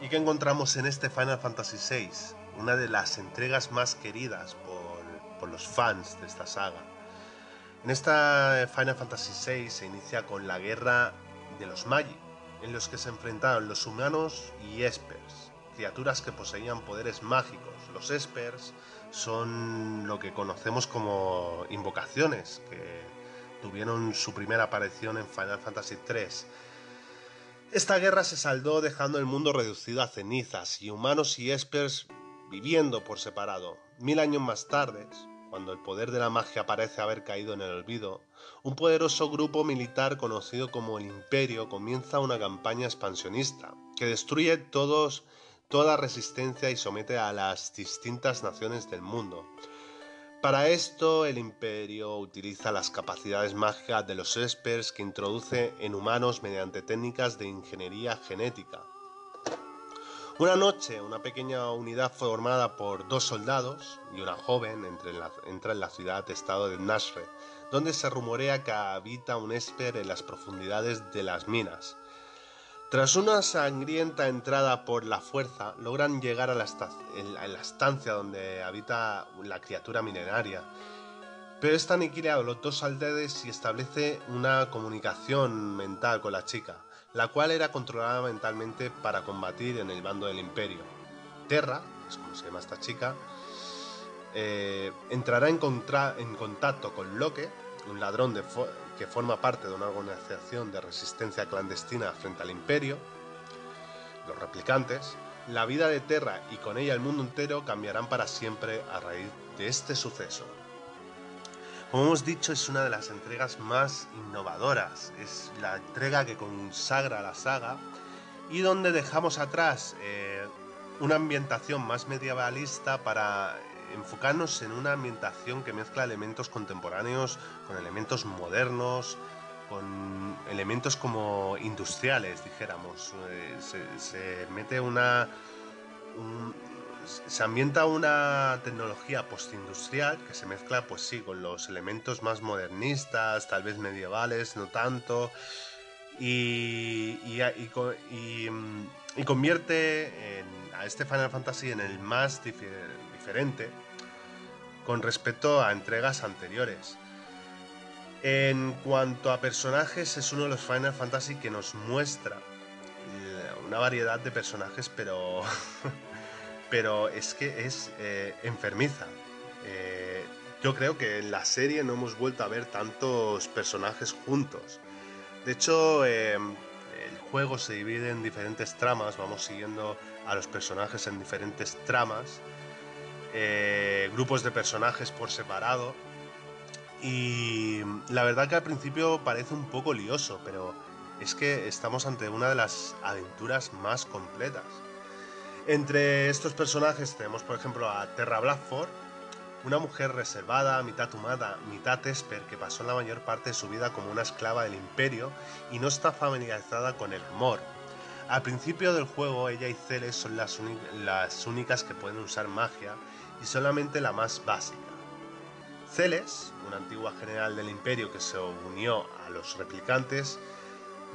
¿Y qué encontramos en este Final Fantasy VI? Una de las entregas más queridas por, los fans de esta saga. En esta Final Fantasy VI se inicia con la guerra de los Magi, en los que se enfrentaron los humanos y Espers, criaturas que poseían poderes mágicos. Los Espers son lo que conocemos como invocaciones, que tuvieron su primera aparición en Final Fantasy III. Esta guerra se saldó dejando el mundo reducido a cenizas y humanos y espers viviendo por separado. Mil años más tarde, cuando el poder de la magia parece haber caído en el olvido, un poderoso grupo militar conocido como el Imperio comienza una campaña expansionista que destruye todos, toda resistencia y somete a las distintas naciones del mundo. Para esto, el Imperio utiliza las capacidades mágicas de los Espers que introduce en humanos mediante técnicas de ingeniería genética. Una noche, una pequeña unidad formada por dos soldados y una joven entra en la ciudad-estado de Nashre, donde se rumorea que habita un Esper en las profundidades de las minas. Tras una sangrienta entrada por la fuerza, logran llegar a la, estancia donde habita la criatura milenaria. Pero esta aniquila a los dos aldedes y establece una comunicación mental con la chica, la cual era controlada mentalmente para combatir en el bando del imperio. Terra, es como se llama esta chica, eh, entrará en, en contacto con Loke, un ladrón de, que forma parte de una organización de resistencia clandestina frente al imperio, los replicantes, la vida de Terra y con ella el mundo entero cambiarán para siempre a raíz de este suceso. Como hemos dicho, es una de las entregas más innovadoras, es la entrega que consagra la saga y donde dejamos atrás eh, una ambientación más medievalista para enfocarnos en una ambientación que mezcla elementos contemporáneos con elementos modernos, con elementos como industriales, dijéramos. Eh, se, mete una. se ambienta una tecnología postindustrial que se mezcla, pues sí, con los elementos más modernistas, tal vez medievales, no tanto. Y, y, mm, convierte a este Final Fantasy en el más diferente con respecto a entregas anteriores. En cuanto a personajes, es uno de los Final Fantasy que nos muestra una variedad de personajes, pero, [laughs] pero es que es eh, enfermiza. Eh, yo creo que en la serie no hemos vuelto a ver tantos personajes juntos. De hecho, el juego se divide en diferentes tramas, vamos siguiendo a los personajes en diferentes tramas eh, grupos de personajes por separado. Y la verdad que al principio parece un poco lioso, pero es que estamos ante una de las aventuras más completas. Entre estos personajes tenemos por ejemplo a Terra Blackford, una mujer reservada, mitad humana, mitad esper, que pasó la mayor parte de su vida como una esclava del imperio y no está familiarizada con el amor. Al principio del juego ella y Celes son las, las únicas que pueden usar magia y solamente la más básica. Celes, una antigua general del imperio que se unió a los replicantes,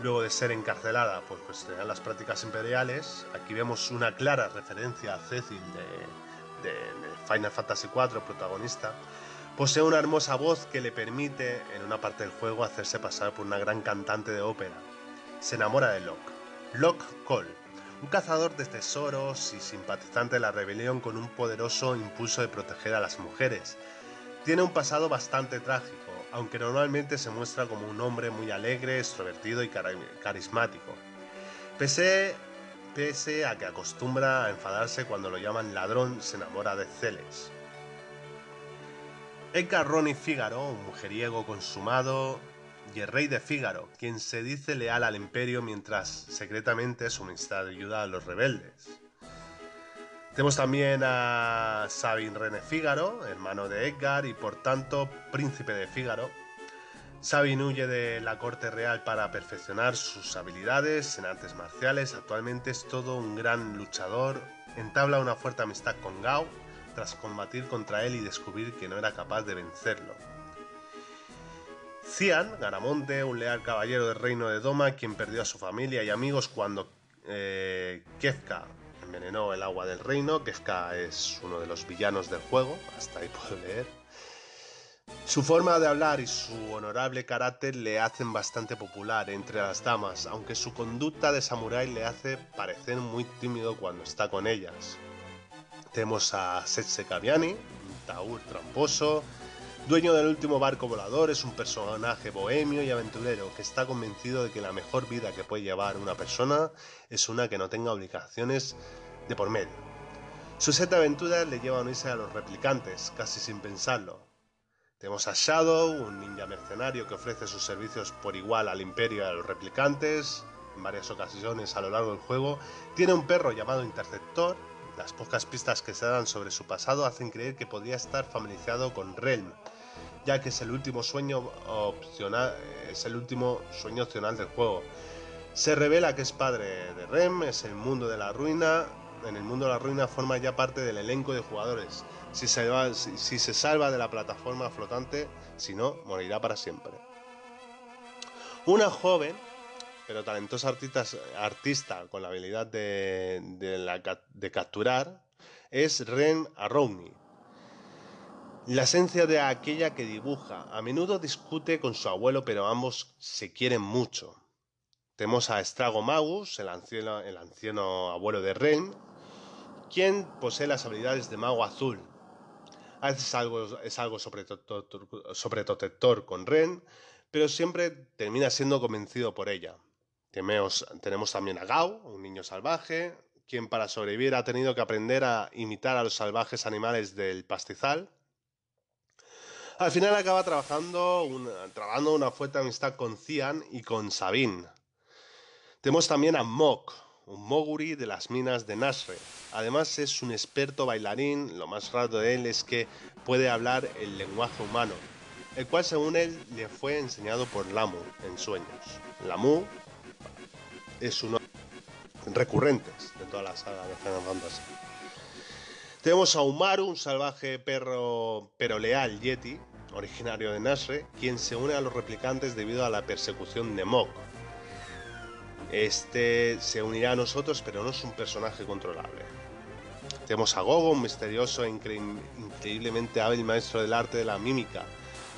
luego de ser encarcelada por cuestionar las prácticas imperiales, aquí vemos una clara referencia a Cecil de, Final Fantasy IV, protagonista, posee una hermosa voz que le permite en una parte del juego hacerse pasar por una gran cantante de ópera. Se enamora de Locke. Locke Cole, un cazador de tesoros y simpatizante de la rebelión con un poderoso impulso de proteger a las mujeres. Tiene un pasado bastante trágico, aunque normalmente se muestra como un hombre muy alegre, extrovertido y carismático. Pese, pese a que acostumbra a enfadarse cuando lo llaman ladrón, se enamora de Celes. Edgar Ronnie Figaro, un mujeriego consumado, y el rey de Fígaro, quien se dice leal al imperio mientras secretamente suministra ayuda a los rebeldes. Tenemos también a Sabin René Fígaro, hermano de Edgar y por tanto príncipe de Fígaro. Sabin huye de la corte real para perfeccionar sus habilidades en artes marciales. Actualmente es todo un gran luchador. Entabla una fuerte amistad con Gao tras combatir contra él y descubrir que no era capaz de vencerlo. Cian, Garamonte, un leal caballero del reino de Doma, quien perdió a su familia y amigos cuando eh, Kefka envenenó el agua del reino. Kefka es uno de los villanos del juego, hasta ahí [laughs] puedo leer. Su forma de hablar y su honorable carácter le hacen bastante popular entre las damas, aunque su conducta de samurái le hace parecer muy tímido cuando está con ellas. Tenemos a Setse Kaviani, un tramposo, dueño del último barco volador, es un personaje bohemio y aventurero que está convencido de que la mejor vida que puede llevar una persona es una que no tenga obligaciones de por medio. Su set de aventuras le lleva a unirse a los replicantes, casi sin pensarlo. Tenemos a Shadow, un ninja mercenario que ofrece sus servicios por igual al imperio y a los replicantes, en varias ocasiones a lo largo del juego. Tiene un perro llamado Interceptor. Las pocas pistas que se dan sobre su pasado hacen creer que podría estar familiarizado con Realm, ya que es el último sueño opcional, es el último sueño opcional del juego. Se revela que es padre de Rem, es el mundo de la ruina. En el mundo de la ruina forma ya parte del elenco de jugadores. Si se, si- se salva de la plataforma flotante, si no, morirá para siempre. Una joven, pero talentosa artista, artista con la habilidad de, de capturar, es Ren Arouni. La esencia de aquella que dibuja. A menudo discute con su abuelo, pero ambos se quieren mucho. Tenemos a Strago Magus, el anciano, el anciano abuelo de Ren, quien posee las habilidades de mago azul. A veces es algo sobreprotector con Ren, pero siempre termina siendo convencido por ella. Tenemos, tenemos también a Gao, un niño salvaje, quien para sobrevivir ha tenido que aprender a imitar a los salvajes animales del pastizal. Al final acaba trabajando una, trabajando una fuerte amistad con Cian y con Sabine. Tenemos también a Mok, un Moguri de las minas de Nasre. Además es un experto bailarín, lo más raro de él es que puede hablar el lenguaje humano, el cual según él le fue enseñado por Lamu en sueños. Lamu es uno de recurrentes de toda la saga de Final Fantasy. Tenemos a Umaru, un salvaje perro pero leal Yeti, originario de Nasre, quien se une a los replicantes debido a la persecución de Mok. Este se unirá a nosotros, pero no es un personaje controlable. Tenemos a Gogo, un misterioso e incre- increíblemente hábil maestro del arte de la mímica,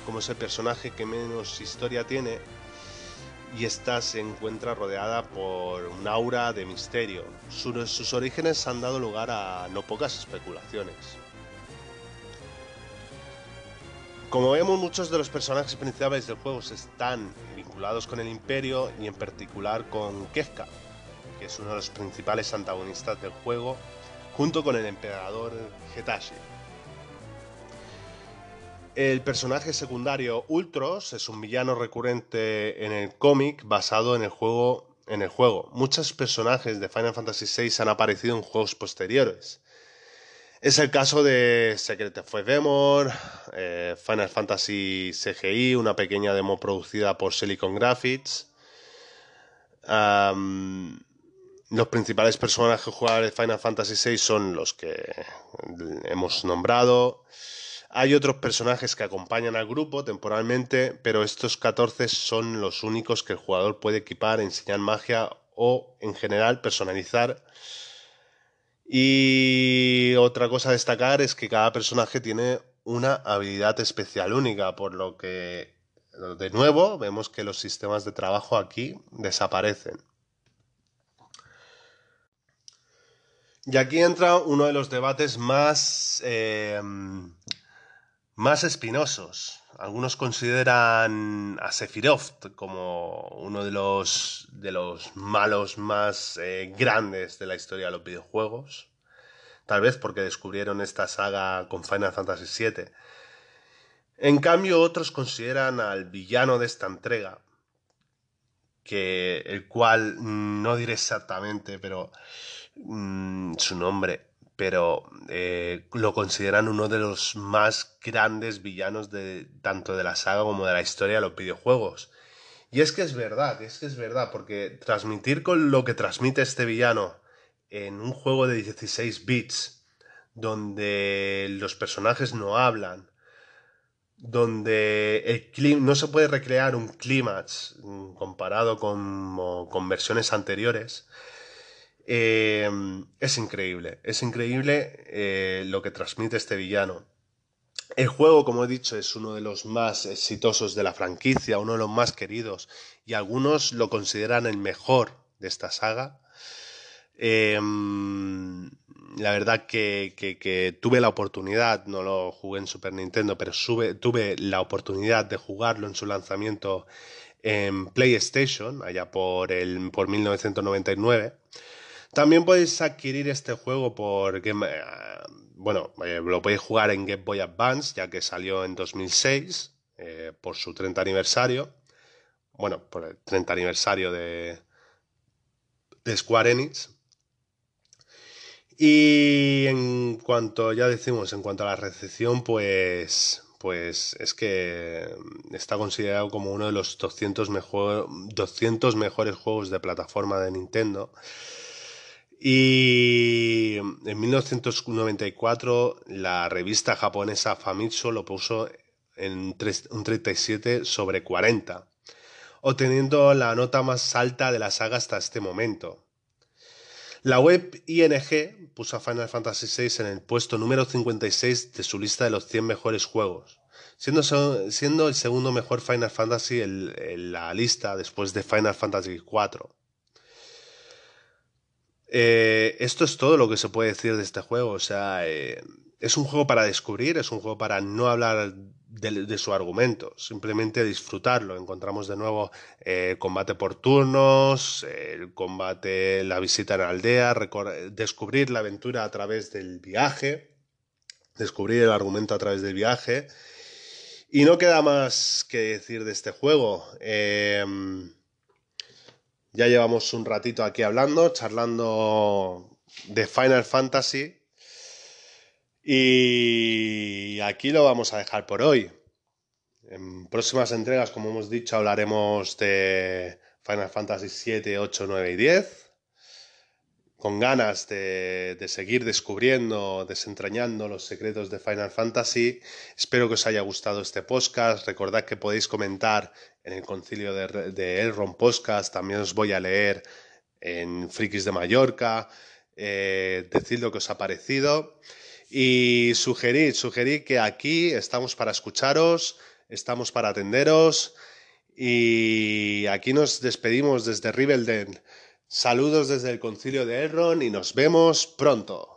como es el personaje que menos historia tiene, y esta se encuentra rodeada por un aura de misterio. Su- sus orígenes han dado lugar a no pocas especulaciones. Como vemos, muchos de los personajes principales del juego están vinculados con el Imperio y en particular con Kefka, que es uno de los principales antagonistas del juego, junto con el emperador Hetashi. El personaje secundario Ultros es un villano recurrente en el cómic basado en el juego. En el juego. Muchos personajes de Final Fantasy VI han aparecido en juegos posteriores. Es el caso de Secret of Demon, eh, Final Fantasy CGI, una pequeña demo producida por Silicon Graphics. Los principales personajes jugables de Final Fantasy VI son los que hemos nombrado. Hay otros personajes que acompañan al grupo temporalmente, pero estos 14 son los únicos que el jugador puede equipar, enseñar magia o, en general, personalizar. Y otra cosa a destacar es que cada personaje tiene una habilidad especial única, por lo que, de nuevo, vemos que los sistemas de trabajo aquí desaparecen. Y aquí entra uno de los debates más, eh, más espinosos. Algunos consideran a Sephiroth como uno de los, de los malos más eh, grandes de la historia de los videojuegos. Tal vez porque descubrieron esta saga con Final Fantasy VII. En cambio, otros consideran al villano de esta entrega, que el cual mm, no diré exactamente, pero mm, su nombre, pero eh, lo consideran uno de los más grandes villanos de tanto de la saga como de la historia de los videojuegos. Y es que es verdad, es que es verdad, porque transmitir con lo que transmite este villano en un juego de 16 bits, donde los personajes no hablan, donde el no se puede recrear un clímax mm, comparado con, con versiones anteriores, Eh, es increíble, es increíble eh, lo que transmite este villano. El juego, como he dicho, es uno de los más exitosos de la franquicia, uno de los más queridos, y algunos lo consideran el mejor de esta saga. Em, la verdad que, tuve la oportunidad, no lo jugué en Super Nintendo, pero tuve la oportunidad de jugarlo en su lanzamiento en PlayStation, allá por, el, por 1999. También podéis adquirir este juego por Game, eh, bueno, eh, lo podéis jugar en Game Boy Advance, ya que salió en 2006 eh, por su 30 aniversario. Bueno, por el 30 aniversario de, de Square Enix. Y en cuanto, ya decimos, en cuanto a la recepción, pues pues es que está considerado como uno de los 200, mejor, 200 mejores juegos de plataforma de Nintendo. Y en 1994 la revista japonesa Famitsu lo puso en un 37 sobre 40, obteniendo la nota más alta de la saga hasta este momento. La web ING puso a Final Fantasy VI en el puesto número 56 de su lista de los 100 mejores juegos, siendo, siendo el segundo mejor Final Fantasy en, la lista después de Final Fantasy IV. Eh, esto es todo lo que se puede decir de este juego. O sea, eh, es un juego para descubrir, es un juego para no hablar de, su argumento, simplemente disfrutarlo. Encontramos de nuevo eh, combate por turnos, el combate, la visita en la aldea, descubrir la aventura a través del viaje, descubrir el argumento a través del viaje. Y no queda más que decir de este juego. Ya llevamos un ratito aquí hablando, charlando de Final Fantasy. Y aquí lo vamos a dejar por hoy. En próximas entregas, como hemos dicho, hablaremos de Final Fantasy 7, 8, 9 y 10. Con ganas de, seguir descubriendo, desentrañando los secretos de Final Fantasy. Espero que os haya gustado este podcast. Recordad que podéis comentar en el concilio de, de Elrond Podcast. También os voy a leer en Frikis de Mallorca. Eh, decid lo que os ha parecido. Y sugerir, sugerir que aquí estamos para escucharos, estamos para atenderos. Y aquí nos despedimos desde Ribelden. Saludos desde el concilio de Elrond y nos vemos pronto.